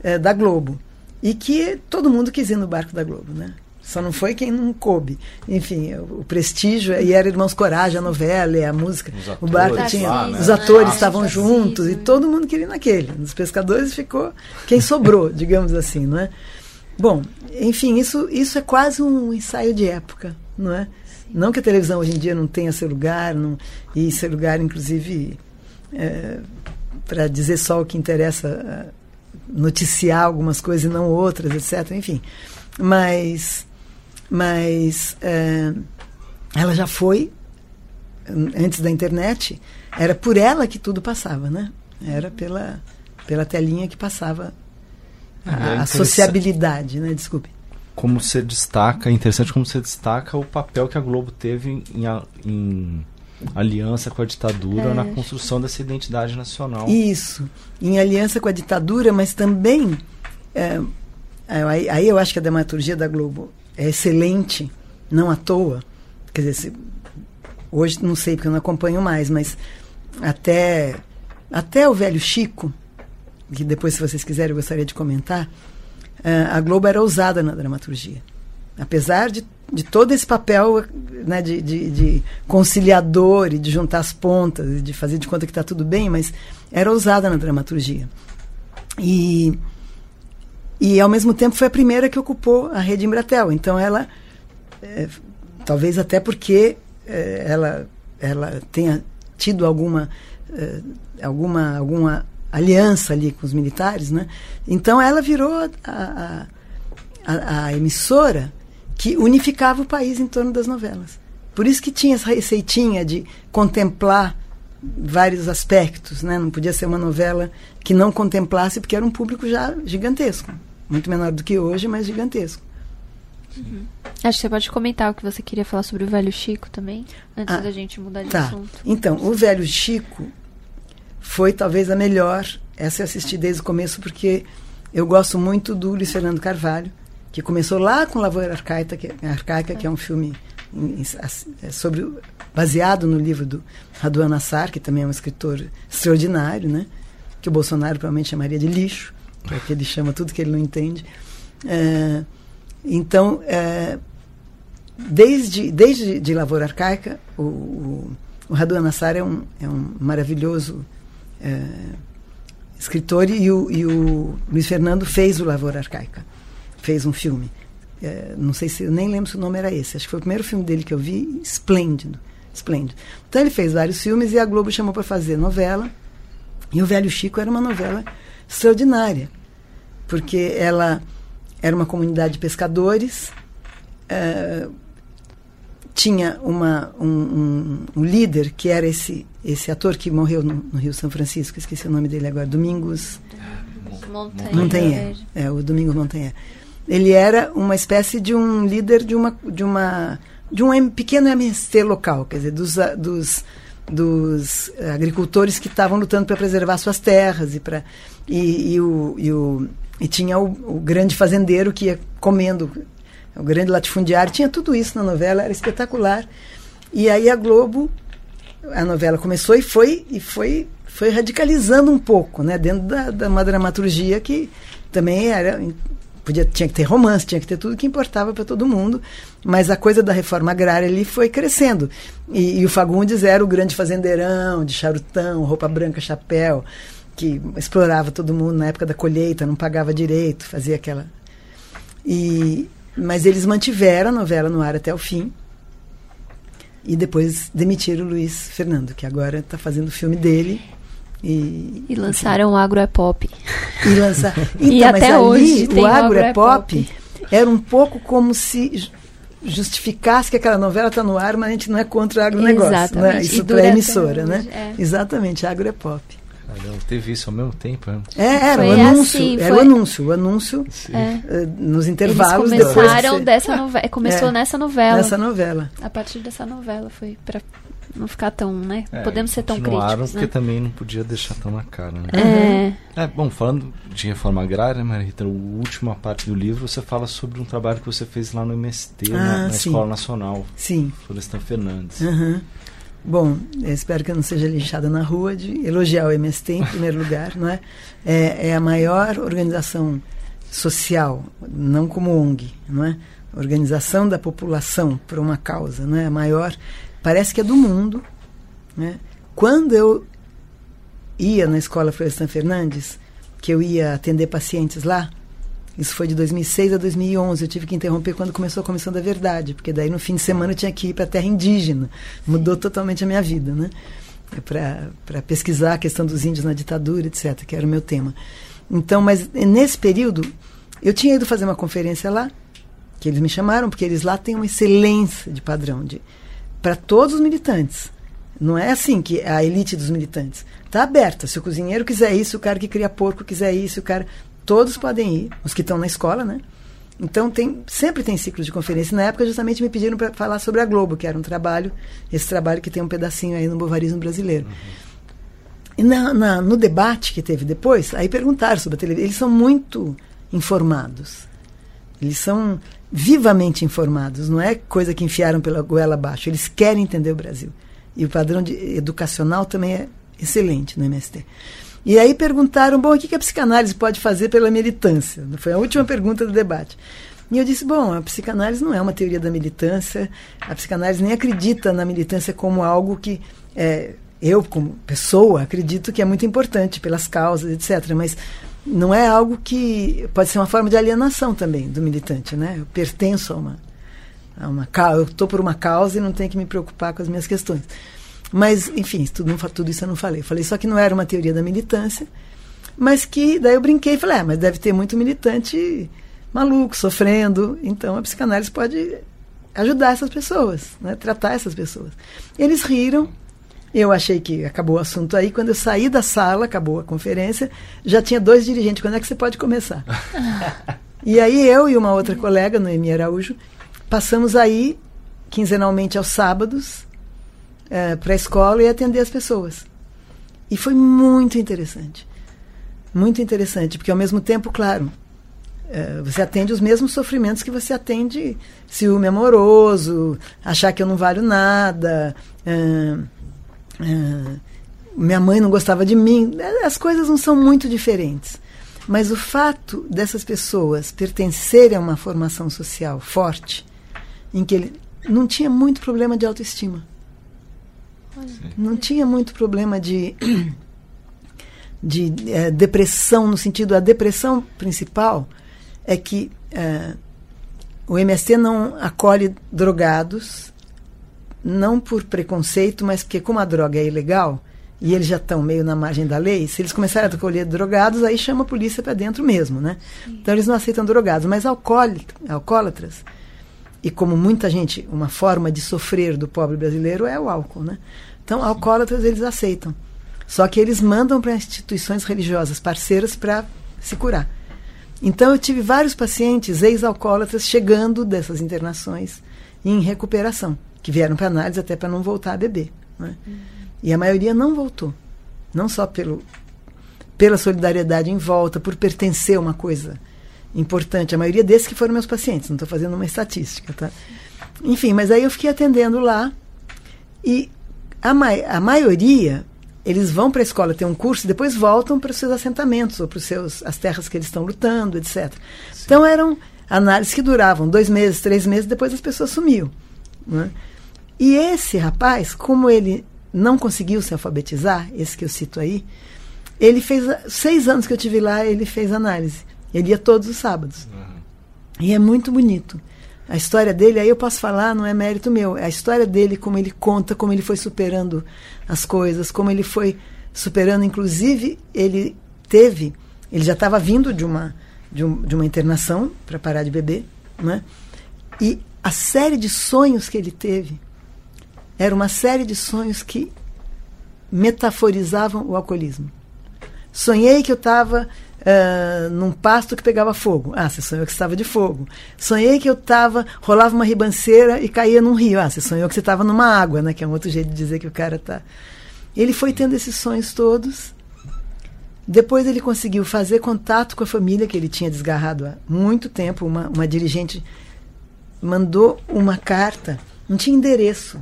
Speaker 4: é, da Globo. E que todo mundo quis ir no barco da Globo, né? Só não foi quem não coube. Enfim, o, o prestígio, e era Irmãos Coragem, a novela, e a música.
Speaker 2: Os
Speaker 4: o barco
Speaker 2: atores
Speaker 4: tinha.
Speaker 2: lá, né?
Speaker 4: Os atores
Speaker 3: Ah,
Speaker 4: estavam juntos, e todo mundo queria ir naquele. Nos pescadores ficou quem sobrou, digamos assim, não é? Bom, enfim, isso, isso é quase um ensaio de época, não é? Não que a televisão hoje em dia não tenha seu lugar, não, e seu lugar, inclusive, para dizer só o que interessa, eh, noticiar algumas coisas e não outras, etc. Enfim, mas, mas eh, ela já foi an- antes da internet, era por ela que tudo passava, né? Era pela pela telinha que passava
Speaker 2: É
Speaker 4: a, a
Speaker 2: interessante.
Speaker 4: sociabilidade, né? Desculpe.
Speaker 2: Como você destaca, é interessante como você destaca o papel que a Globo teve em, em a- em aliança com a ditadura
Speaker 3: É.
Speaker 2: na construção dessa identidade nacional.
Speaker 4: Isso, em aliança com a ditadura, mas também é, aí, aí eu acho que a dramaturgia da Globo é excelente, não à toa. Quer dizer, se- hoje não sei porque eu não acompanho mais, mas até até o velho Chico, que depois se vocês quiserem eu gostaria de comentar, eh, a Globo era ousada na dramaturgia. Apesar de, de todo esse papel né, de, de, de conciliador e de juntar as pontas e de fazer de conta que está tudo bem, mas era ousada na dramaturgia. E, e, ao mesmo tempo, foi a primeira que ocupou a rede Embratel. Então, ela, eh, talvez até porque eh, ela, ela tenha tido alguma, eh, alguma, alguma aliança ali com os militares, né? Então, ela virou a, a, a emissora que unificava o país em torno das novelas. Por isso que tinha essa receitinha de contemplar vários aspectos, né? Não podia ser uma novela que não contemplasse, porque era um público já gigantesco. Muito menor do que hoje, mas gigantesco.
Speaker 3: Uhum. Acho que você pode comentar o que você queria falar sobre o velho Chico também, antes
Speaker 4: Ah,
Speaker 3: da gente mudar de
Speaker 4: Tá.
Speaker 3: assunto.
Speaker 4: Então, o velho Chico foi talvez a melhor. Essa eu assisti desde o começo porque eu gosto muito do Luiz Fernando Carvalho, que começou lá com Lavoura Arcaica, que, Arcaica, que é um filme em- em- as- é sobre baseado no livro do Raduan Nassar, que também é um escritor extraordinário, né? Que o Bolsonaro provavelmente chamaria de lixo, porque ele chama tudo que ele não entende. É, então, é, desde, desde de Lavoura Arcaica, o, o, o Raduan Nassar é um, é um maravilhoso é, escritor e o, e o Luiz Fernando fez o Lavoura Arcaica, fez um filme. É, não sei se, eu nem lembro se o nome era esse, acho que foi o primeiro filme dele que eu vi, esplêndido, esplêndido. Então ele fez vários filmes e a Globo chamou para fazer novela, e o Velho Chico era uma novela extraordinária, porque ela era uma comunidade de pescadores, eh, tinha uma, um, um- um líder que era esse, esse ator que morreu no, no Rio São Francisco, esqueci o nome dele agora, Domingos
Speaker 3: Montanha.
Speaker 4: É, o Domingos Montanhé. Ele era uma espécie de um líder de uma de uma de um pequeno MST local, quer dizer, dos dos dos agricultores que estavam lutando para preservar suas terras e para e, e o, e o e tinha o, o grande fazendeiro que ia comendo o grande latifundiário tinha tudo isso na novela era espetacular. E aí a Globo a novela começou e foi e foi foi radicalizando um pouco, né, dentro da, da uma dramaturgia que também era podia tinha que ter romance, tinha que ter tudo que importava para todo mundo, mas a coisa da reforma agrária ali foi crescendo. E, e o Fagundes era o grande fazendeirão, de charutão, roupa branca, chapéu, que explorava todo mundo na época da colheita, não pagava direito, fazia aquela e mas eles mantiveram a novela no ar até o fim. E depois demitiram o Luiz Fernando, que agora está fazendo o filme dele. E,
Speaker 3: E lançaram o Agro é Pop.
Speaker 4: e lançar.
Speaker 3: E
Speaker 4: Então, mas
Speaker 3: até
Speaker 4: ali,
Speaker 3: hoje tem
Speaker 4: o
Speaker 3: o
Speaker 4: agro é
Speaker 3: é
Speaker 4: pop
Speaker 3: Pop.
Speaker 4: era um pouco como se ju- justificasse que aquela novela está no ar, mas a gente não é contra o agronegócio. Né?
Speaker 3: Exatamente. E
Speaker 4: Isso para
Speaker 3: até
Speaker 4: emissora, né?
Speaker 3: é.
Speaker 4: Exatamente, agro é pop.
Speaker 2: Caramba, teve isso ao mesmo tempo, né?
Speaker 4: É, era o anúncio,
Speaker 3: assim,
Speaker 4: era o
Speaker 3: foi-
Speaker 4: anúncio, o anúncio.
Speaker 3: É.
Speaker 4: eh, nos
Speaker 3: Eles
Speaker 4: intervalos depois de
Speaker 3: começaram
Speaker 4: ser-
Speaker 3: dessa novela. Começou
Speaker 4: É,
Speaker 3: nessa novela.
Speaker 4: nessa novela.
Speaker 3: A partir dessa novela foi pra não ficar tão, né?
Speaker 2: É,
Speaker 3: Podemos ser tão críticos,
Speaker 2: porque
Speaker 3: né?
Speaker 2: também não podia deixar tão na cara, né?
Speaker 3: É,
Speaker 2: É, bom, falando de reforma agrária, Maria Rita, a última parte do livro você fala sobre um trabalho que você fez lá no MST, na,
Speaker 4: Ah,
Speaker 2: na
Speaker 4: sim.
Speaker 2: Escola Nacional,
Speaker 4: Sim.
Speaker 2: Florestan Fernandes.
Speaker 4: Aham. Bom, eu espero que eu não seja linchada na rua de elogiar o MST em primeiro lugar, não é? é? É a maior organização social, não como ONG, não é? Organização da população por uma causa, não é? A maior, parece que é do mundo, né? Quando eu ia na escola Florestan Fernandes, que eu ia atender pacientes lá, isso foi de 2006 a 2011. Eu tive que interromper quando começou a Comissão da Verdade, porque daí no fim de semana eu tinha que ir para a terra indígena. Mudou totalmente a minha vida, né? Para pesquisar a questão dos índios na ditadura, etc., que era o meu tema. Então, mas nesse período, eu tinha ido fazer uma conferência lá, que eles me chamaram, porque eles lá têm uma excelência de padrão de para todos os militantes. Não é assim que a elite dos militantes. Está aberta. Se o cozinheiro quiser isso, o cara que cria porco quiser isso, o cara. Todos podem ir, os que estão na escola, né? Então tem, sempre tem ciclos de conferência. Na época justamente me pediram para falar sobre a Globo, que era um trabalho, esse trabalho que tem um pedacinho aí no bovarismo brasileiro. E na, na- no debate que teve depois, aí perguntaram sobre a televisão. Eles são muito informados. Eles são vivamente informados. Não é coisa que enfiaram pela goela abaixo. Eles querem entender o Brasil. E o padrão de- educacional também é excelente no MST. E aí perguntaram, bom, o que a psicanálise pode fazer pela militância? Foi a última pergunta do debate. E eu disse, bom, a psicanálise não é uma teoria da militância, a psicanálise nem acredita na militância como algo que é, eu, como pessoa, acredito que é muito importante pelas causas, etc. Mas não é algo que pode ser uma forma de alienação também do militante, né? Eu pertenço a uma, a uma eu estou por uma causa e não tenho que me preocupar com as minhas questões. Mas, enfim, tudo, tudo isso eu não falei. Eu falei só que não era uma teoria da militância, mas que daí eu brinquei e falei, ah, mas deve ter muito militante maluco, sofrendo. Então a psicanálise pode ajudar essas pessoas, né? tratar essas pessoas. Eles riram. Eu achei que acabou o assunto aí. Quando eu saí da sala, acabou a conferência, já tinha dois dirigentes. Quando é que você pode começar? E aí eu e uma outra colega, Noemi Araújo, passamos aí quinzenalmente aos sábados é, para a escola e atender as pessoas. E foi muito interessante. Muito interessante, porque ao mesmo tempo, claro, é, você atende os mesmos sofrimentos que você atende ciúme amoroso, achar que eu não valho nada, é, é, minha mãe não gostava de mim. As coisas não são muito diferentes. Mas o fato dessas pessoas pertencerem a uma formação social forte, em que ele não tinha muito problema de autoestima. Não tinha muito problema de, de é, depressão, no sentido, a depressão principal é que é, o MST não acolhe drogados, não por preconceito, mas porque como a droga é ilegal, e eles já estão meio na margem da lei, se eles começarem a acolher drogados, aí chama a polícia para dentro mesmo, né? Então eles não aceitam drogados, mas alcoólatras, e como muita gente, uma forma de sofrer do pobre brasileiro é o álcool, né? Então alcoólatras eles aceitam. Só que eles mandam para instituições religiosas parceiras para se curar. Então eu tive vários pacientes ex-alcoólatras chegando dessas internações em recuperação, que vieram para análise até para não voltar a beber. Né? Uhum. E a maioria não voltou. Não só pelo, pela solidariedade em volta, por pertencer a uma coisa importante. A maioria desses que foram meus pacientes, não estou fazendo uma estatística, tá? Enfim, mas aí eu fiquei atendendo lá e a, ma a maioria eles vão para a escola ter um curso e depois voltam para os seus assentamentos ou para os seus as terras que eles estão lutando, etc. Sim. Então eram análises que duravam dois meses, três meses, depois as pessoas sumiam. Né? E esse rapaz, como ele não conseguiu se alfabetizar, esse que eu cito aí, ele fez seis anos que eu tive lá, ele fez análise. Ele ia todos os sábados. Uhum. E é muito bonito. A história dele, aí eu posso falar, não é mérito meu. É a história dele, como ele conta, como ele foi superando as coisas, como ele foi superando. Inclusive, ele teve, ele já estava vindo de uma, de, um, de uma internação para parar de beber, né? E a série de sonhos que ele teve era uma série de sonhos que metaforizavam o alcoolismo. Sonhei que eu estava uh, num pasto que pegava fogo. Ah, você sonhou que estava de fogo. Sonhei que eu estava, rolava uma ribanceira e caía num rio. Ah, você sonhou que você estava numa água, né? Que é um outro jeito de dizer que o cara está. Ele foi tendo esses sonhos todos. Depois ele conseguiu fazer contato com a família que ele tinha desgarrado há muito tempo. Uma, uma dirigente mandou uma carta, não tinha endereço.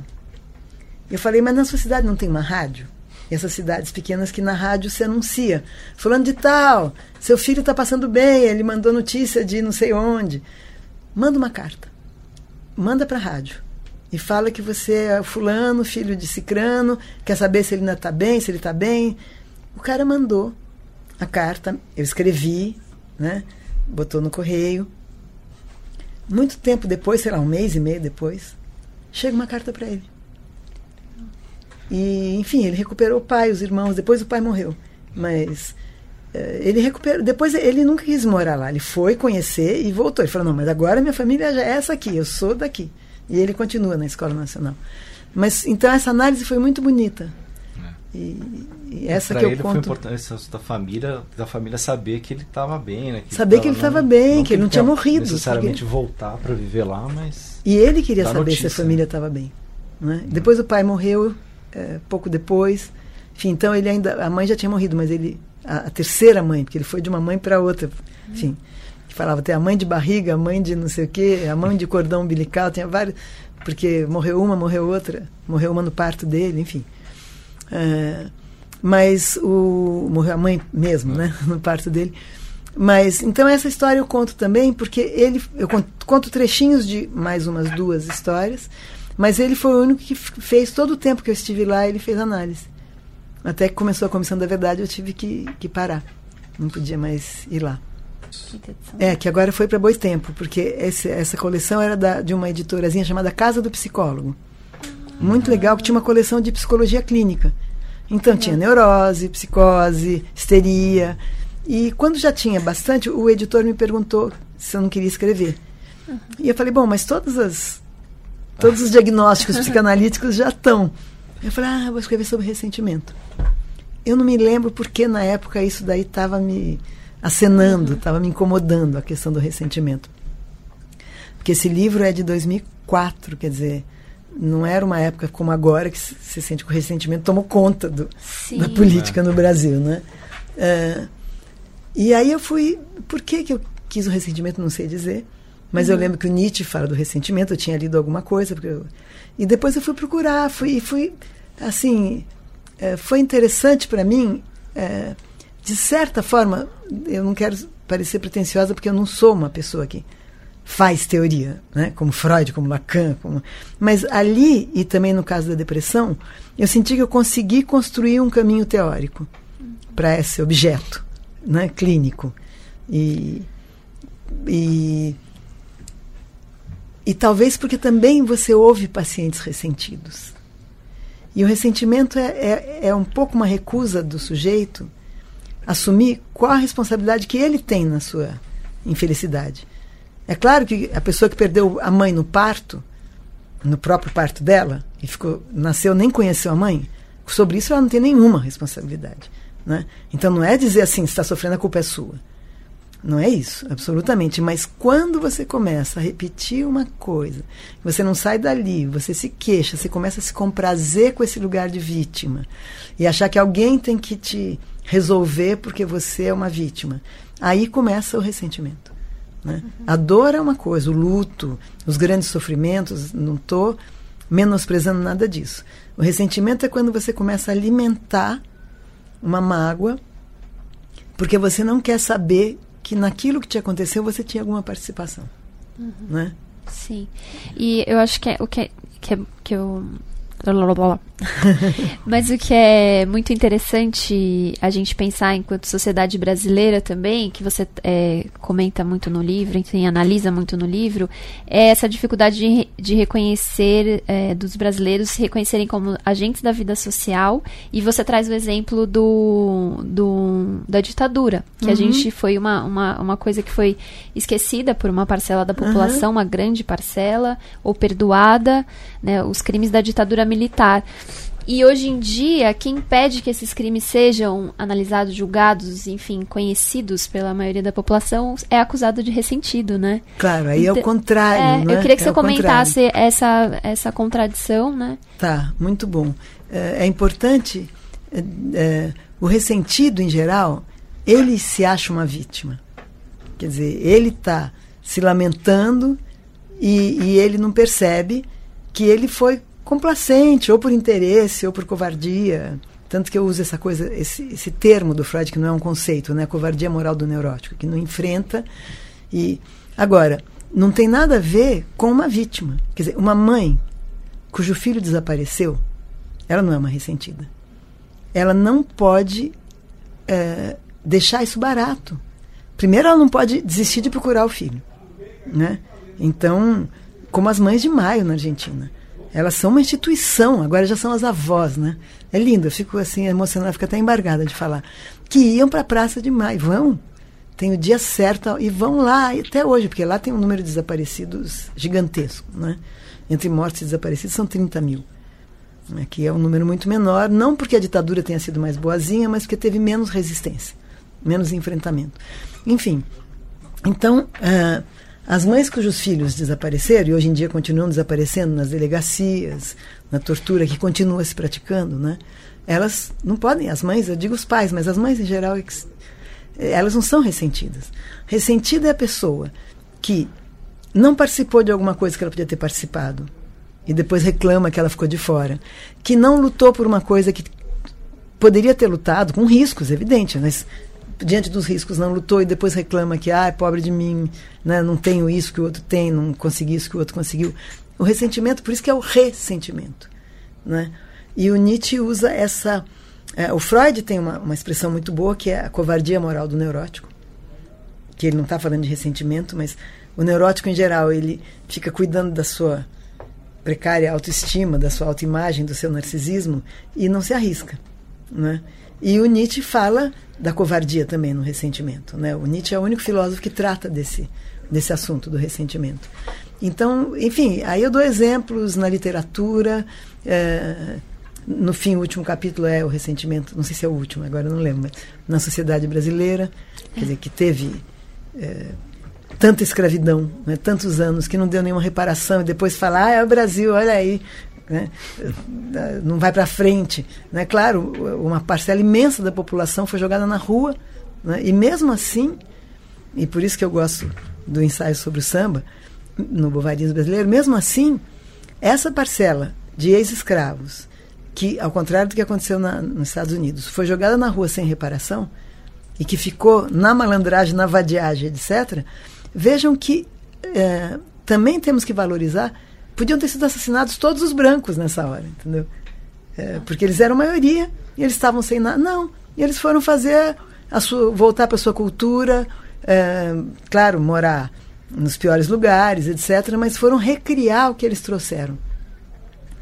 Speaker 4: Eu falei, mas na sua cidade não tem uma rádio? essas cidades pequenas que na rádio se anuncia. Fulano de tal, seu filho está passando bem, ele mandou notícia de não sei onde. Manda uma carta. Manda para a rádio. E fala que você é fulano, filho de cicrano, quer saber se ele ainda está bem, se ele está bem. O cara mandou a carta, eu escrevi, né? botou no correio. Muito tempo depois, sei lá, um mês e meio depois, chega uma carta para ele. E, enfim, ele recuperou o pai, os irmãos, depois o pai morreu. Mas eh, ele recuperou. Depois ele nunca quis morar lá. Ele foi conhecer e voltou. Ele falou: não, mas agora minha família é essa aqui, eu sou daqui. E ele continua na Escola Nacional. Mas então essa análise foi muito bonita. É. E, e essa que eu
Speaker 2: ele
Speaker 4: conto.
Speaker 2: Foi importante da família, da família saber que ele estava bem, né?
Speaker 4: Que saber que ele estava bem, não que, ele não tinha morrido.
Speaker 2: Necessariamente porque... voltar para viver lá, mas.
Speaker 4: E ele queria saber notícia, se a família estava bem. Né? Hum. Depois o pai morreu, é, pouco depois. Enfim, então ele ainda. A mãe já tinha morrido, mas ele. A, a terceira mãe, porque ele foi de uma mãe para outra. Enfim. Que falava até a mãe de barriga, a mãe de não sei o quê, a mãe de cordão umbilical, tinha vários. Porque morreu uma, morreu outra, morreu uma no parto dele, enfim. É, mas o. Morreu a mãe mesmo, né? No parto dele. Mas, então, essa história eu conto também, porque ele. Eu conto, conto trechinhos de mais umas duas histórias. Mas ele foi o único que fez todo o tempo que eu estive lá, ele fez análise. Até que começou a comissão da verdade, eu tive que, que parar. Não podia mais ir lá. É, que agora foi para Boitempo, porque esse, essa coleção era da, de uma editorazinha chamada Casa do Psicólogo. Muito legal, que tinha uma coleção de psicologia clínica. Então tinha neurose, psicose, histeria. E quando já tinha bastante, o editor me perguntou se eu não queria escrever. Uhum. E eu falei, bom, mas todas as Todos os diagnósticos psicanalíticos já estão. Eu falei, ah, vou escrever sobre ressentimento. Eu não me lembro porque na época isso daí estava me acenando, estava me incomodando a questão do ressentimento. Porque esse livro é de 2004, quer dizer, não era uma época como agora que se sente que o ressentimento tomou conta do, da política no Brasil, né? Uh, e aí eu fui, por que, que eu quis o ressentimento, não sei dizer, mas uhum. eu lembro que o Nietzsche fala do ressentimento, eu tinha lido alguma coisa, porque eu, e depois eu fui procurar, fui, fui assim, é, foi interessante para mim, é, de certa forma, eu não quero parecer pretensiosa porque eu não sou uma pessoa que faz teoria, né? como Freud, como Lacan, como... mas ali, e também no caso da depressão, eu senti que eu consegui construir um caminho teórico para esse objeto né? clínico. E, e e talvez porque também você ouve pacientes ressentidos. E o ressentimento é, é, é, um pouco uma recusa do sujeito assumir qual a responsabilidade que ele tem na sua infelicidade. É claro que a pessoa que perdeu a mãe no parto, no próprio parto dela, e ficou, nasceu nem conheceu a mãe, sobre isso ela não tem nenhuma responsabilidade. Né? Então não é dizer assim, está sofrendo, a culpa é sua. Não é isso, absolutamente. Mas quando você começa a repetir uma coisa, você não sai dali, você se queixa, você começa a se comprazer com esse lugar de vítima e achar que alguém tem que te resolver porque você é uma vítima. Aí começa o ressentimento. Né? Uhum. A dor é uma coisa, o luto, os grandes sofrimentos, não estou menosprezando nada disso. O ressentimento é quando você começa a alimentar uma mágoa porque você não quer saber que naquilo que te aconteceu você tinha alguma participação. Uhum. Né?
Speaker 3: Sim. E eu acho que é, o que, é, que, é, que eu Mas o que é muito interessante a gente pensar enquanto sociedade brasileira também, que você é, comenta muito no livro, enfim, analisa muito no livro, é essa dificuldade de, de reconhecer, é, dos brasileiros se reconhecerem como agentes da vida social. E você traz o exemplo do, do da ditadura, que uhum. a gente foi uma, uma, uma coisa que foi esquecida por uma parcela da população, uhum. uma grande parcela, ou perdoada, né, os crimes da ditadura militar. E hoje em dia, quem impede que esses crimes sejam analisados, julgados, enfim, conhecidos pela maioria da população é acusado de ressentido, né?
Speaker 4: Claro, aí então, é o contrário. É,
Speaker 3: né? Eu queria que
Speaker 4: é
Speaker 3: você comentasse essa, essa contradição, né?
Speaker 4: Tá, muito bom. É, é importante. É, é, o ressentido, em geral, ele se acha uma vítima. Quer dizer, ele está se lamentando e, e ele não percebe que ele foi complacente, ou por interesse, ou por covardia. Tanto que eu uso essa coisa, esse, esse termo do Freud, que não é um conceito, né? Covardia moral do neurótico, que não enfrenta. E agora, não tem nada a ver com uma vítima. Quer dizer, uma mãe cujo filho desapareceu, ela não é uma ressentida. Ela não pode é, deixar isso barato. Primeiro, ela não pode desistir de procurar o filho, né? Então, como as mães de maio na Argentina. Elas são uma instituição, agora já são as avós, né? É lindo, eu fico assim emocionada, fico até embargada de falar. Que iam para a Praça de Maio, vão, tem o dia certo e vão lá até hoje, porque lá tem um número de desaparecidos gigantesco, né? Entre mortos e desaparecidos são 30 mil. Que é um número muito menor, não porque a ditadura tenha sido mais boazinha, mas porque teve menos resistência, menos enfrentamento. Enfim, então, uh, as mães cujos filhos desapareceram, e hoje em dia continuam desaparecendo nas delegacias, na tortura que continua se praticando, né? elas não podem, as mães, eu digo os pais, mas as mães em geral, é elas não são ressentidas. Ressentida é a pessoa que não participou de alguma coisa que ela podia ter participado e depois reclama que ela ficou de fora, que não lutou por uma coisa que poderia ter lutado, com riscos, evidente, mas diante dos riscos não lutou e depois reclama que, ah, pobre de mim, né, não tenho isso que o outro tem, não consegui isso que o outro conseguiu. O ressentimento, por isso que é o ressentimento. Né? E o Nietzsche usa essa. É, o Freud tem uma, uma expressão muito boa que é a covardia moral do neurótico. Que ele não está falando de ressentimento, mas o neurótico em geral, ele fica cuidando da sua precária autoestima, da sua autoimagem, do seu narcisismo e não se arrisca. Né? E o Nietzsche fala da covardia também no ressentimento. Né? O Nietzsche é o único filósofo que trata desse, desse assunto do ressentimento. Então, enfim, aí eu dou exemplos na literatura, é, No fim, o último capítulo é o ressentimento, não sei se é o último, agora não lembro, mas na sociedade brasileira, quer dizer, que teve é, tanta escravidão, né, tantos anos, que não deu nenhuma reparação, e depois falar, ah, é o Brasil, olha aí, né, não vai para frente. Né? Claro, uma parcela imensa da população foi jogada na rua, né, e mesmo assim, e por isso que eu gosto do ensaio sobre o samba, no bovarismo brasileiro, mesmo assim, essa parcela de ex-escravos, que, ao contrário do que aconteceu na, nos Estados Unidos, foi jogada na rua sem reparação e que ficou na malandragem, na vadiagem, etc., vejam que é, também temos que valorizar. Podiam ter sido assassinados todos os brancos nessa hora, entendeu? É, porque eles eram maioria e eles estavam sem nada. Não, e eles foram fazer a sua, voltar para sua cultura, é, claro, morar nos piores lugares, etc., mas foram recriar o que eles trouxeram.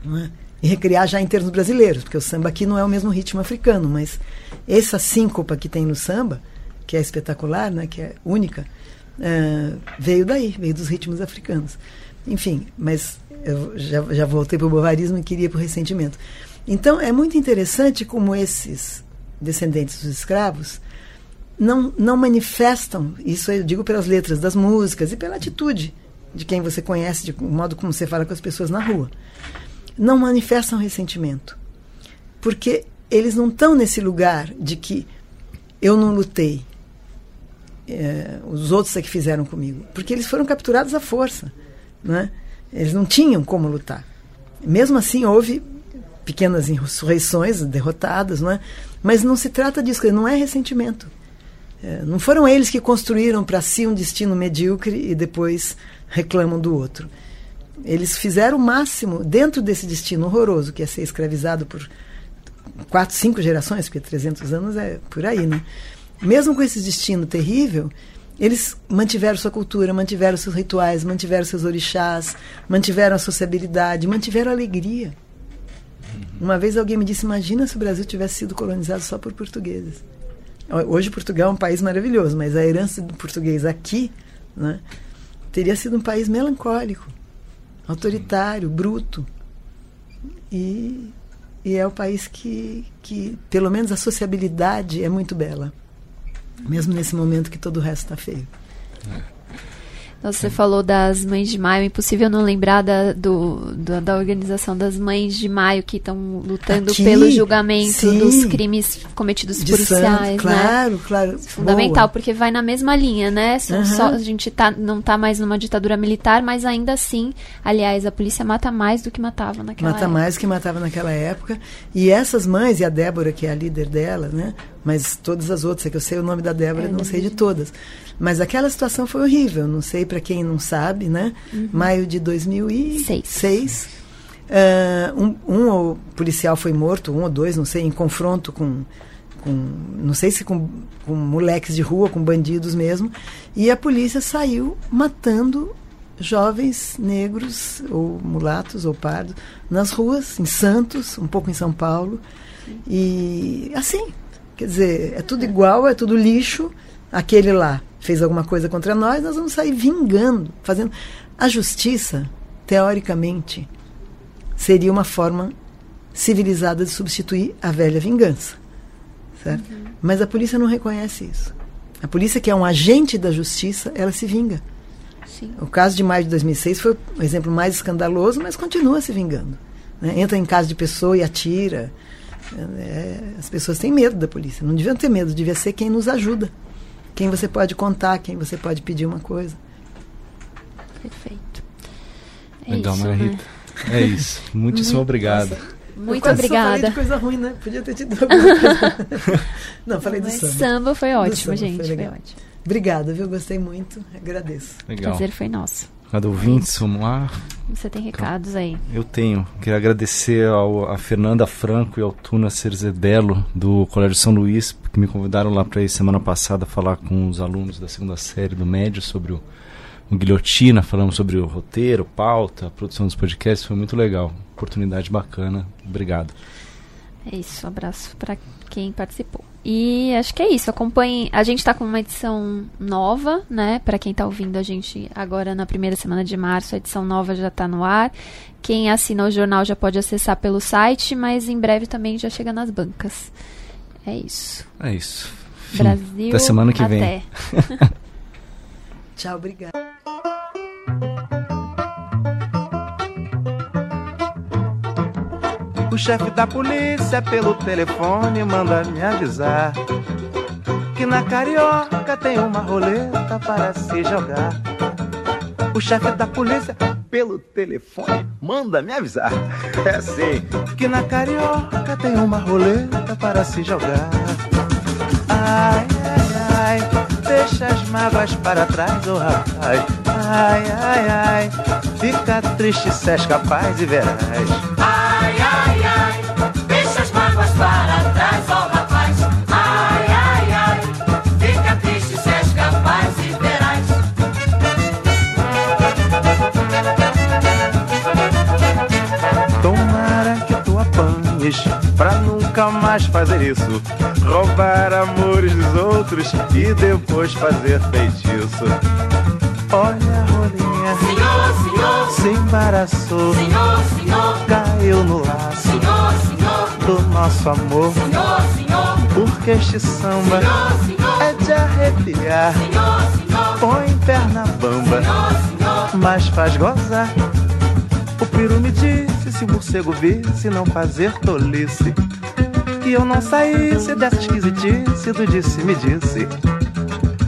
Speaker 4: É? E recriar já em termos brasileiros, porque o samba aqui não é o mesmo ritmo africano, mas essa síncopa que tem no samba, que é espetacular, né, que é única, é, veio daí, veio dos ritmos africanos. Enfim, mas eu já, já voltei para o bovarismo e queria para o ressentimento. Então, é muito interessante como esses descendentes dos escravos não, não manifestam, isso eu digo pelas letras das músicas e pela atitude de quem você conhece, de modo como você fala com as pessoas na rua, não manifestam ressentimento. Porque eles não estão nesse lugar de que eu não lutei, é, os outros é que fizeram comigo. Porque eles foram capturados à força. Né? Eles não tinham como lutar. Mesmo assim, houve pequenas insurreições derrotadas, não é? mas não se trata disso, não é ressentimento. É, não foram eles que construíram para si um destino medíocre e depois reclamam do outro. Eles fizeram o máximo dentro desse destino horroroso, que é ser escravizado por quatro, cinco gerações, porque 300 anos é por aí, né? Mesmo com esse destino terrível, eles mantiveram sua cultura, mantiveram seus rituais, mantiveram seus orixás, mantiveram a sociabilidade, mantiveram a alegria. Uma vez alguém me disse: Imagina se o Brasil tivesse sido colonizado só por portugueses. Hoje Portugal é um país maravilhoso, mas a herança do português aqui né, teria sido um país melancólico, autoritário, bruto. E, e é o país que, que, pelo menos, a sociabilidade é muito bela, mesmo nesse momento que todo o resto está feio. É.
Speaker 3: Nossa, você falou das Mães de Maio, impossível não lembrar da, do, da, da organização das Mães de Maio que estão lutando Aqui, pelo julgamento sim. dos crimes cometidos de policiais, Santos, né?
Speaker 4: Claro, claro.
Speaker 3: Fundamental, Boa. porque vai na mesma linha, né? Uhum. Só, a gente tá, não está mais numa ditadura militar, mas ainda assim, aliás, a polícia mata mais do que matava naquela
Speaker 4: mata
Speaker 3: época.
Speaker 4: Mata mais do que matava naquela época. E essas mães, e a Débora, que é a líder dela, né? Mas todas as outras, é que eu sei o nome da Débora, é, não sei de todas. Mas aquela situação foi horrível. Não sei para quem não sabe, né? Uhum. Maio de 2006. Seis. Uh, um, um policial foi morto, um ou dois, não sei, em confronto com, com não sei se com, com moleques de rua, com bandidos mesmo. E a polícia saiu matando jovens negros ou mulatos ou pardos nas ruas, em Santos, um pouco em São Paulo. E assim, quer dizer, é tudo igual, é tudo lixo, aquele lá fez alguma coisa contra nós, nós vamos sair vingando, fazendo. A justiça, teoricamente, seria uma forma civilizada de substituir a velha vingança. Certo? Uhum. Mas a polícia não reconhece isso. A polícia, que é um agente da justiça, ela se vinga. Sim. O caso de maio de 2006 foi o exemplo mais escandaloso, mas continua se vingando. Né? Entra em casa de pessoa e atira. É, as pessoas têm medo da polícia. Não deviam ter medo, devia ser quem nos ajuda quem você pode contar, quem você pode pedir uma coisa.
Speaker 3: Perfeito.
Speaker 2: É Legal, isso, Maria né? Rita. É isso. Muitíssimo obrigado. Nossa.
Speaker 3: Muito eu obrigada.
Speaker 4: Falei de coisa ruim, né? Podia ter tido alguma coisa. Não, falei
Speaker 3: do
Speaker 4: samba.
Speaker 3: samba foi ótimo, samba gente. Foi, foi, ótimo.
Speaker 4: Obrigada, viu? Gostei muito. Agradeço.
Speaker 3: Legal. O prazer foi nosso.
Speaker 2: Cada ouvinte, vamos lá.
Speaker 3: Você tem recados aí?
Speaker 2: Eu tenho. Queria agradecer ao, a Fernanda Franco e ao Tuna Cerzebelo, do Colégio São Luís, que me convidaram lá para ir semana passada falar com os alunos da segunda série do médio sobre o, o Guilhotina, falamos sobre o roteiro, pauta, a produção dos podcasts. Foi muito legal. Oportunidade bacana. Obrigado.
Speaker 3: É isso. Um abraço para quem participou. E acho que é isso. Acompanhe. A gente está com uma edição nova, né? Para quem está ouvindo a gente agora na primeira semana de março, a edição nova já está no ar. Quem assina o jornal já pode acessar pelo site, mas em breve também já chega nas bancas. É isso.
Speaker 2: É isso.
Speaker 3: Brasil.
Speaker 2: Até semana que
Speaker 3: até.
Speaker 2: vem.
Speaker 4: Tchau, obrigada.
Speaker 1: O chefe da polícia pelo telefone manda me avisar que na carioca tem uma roleta para se jogar. O chefe da polícia pelo telefone manda me avisar. É assim que na carioca tem uma roleta para se jogar. Ai, ai, ai, deixa as mágoas para trás, ô oh, rapaz. Ai, ai, ai, fica triste se és capaz e verás.
Speaker 5: Ai, para trás, ó oh, rapaz. Ai, ai, ai, fica triste se és capaz e verás.
Speaker 1: Tomara que tu apanhes pra nunca mais fazer isso. Roubar amores dos outros e depois fazer feitiço. Olha a rolinha,
Speaker 5: Senhor, senhor,
Speaker 1: se embaraçou,
Speaker 5: senhor, senhor,
Speaker 1: caiu no laço
Speaker 5: senhor,
Speaker 1: do nosso amor.
Speaker 5: senhor, senhor,
Speaker 1: Porque este samba
Speaker 5: senhor,
Speaker 1: é de arrepiar. Põe perna bamba, mas faz gozar. O peru me disse se o morcego visse não fazer tolice. Que eu não saísse dessa esquisitice do disse-me disse.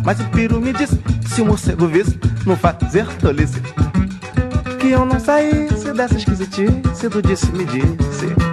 Speaker 1: Mas o peru me disse se o morcego visse não fazer tolice. Que eu não saísse dessa esquisitice do disse-me disse.
Speaker 5: Ai, ai,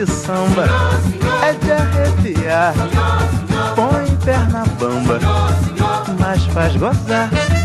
Speaker 1: este samba é de arrepiar. Põe perna bamba, mas faz gozar.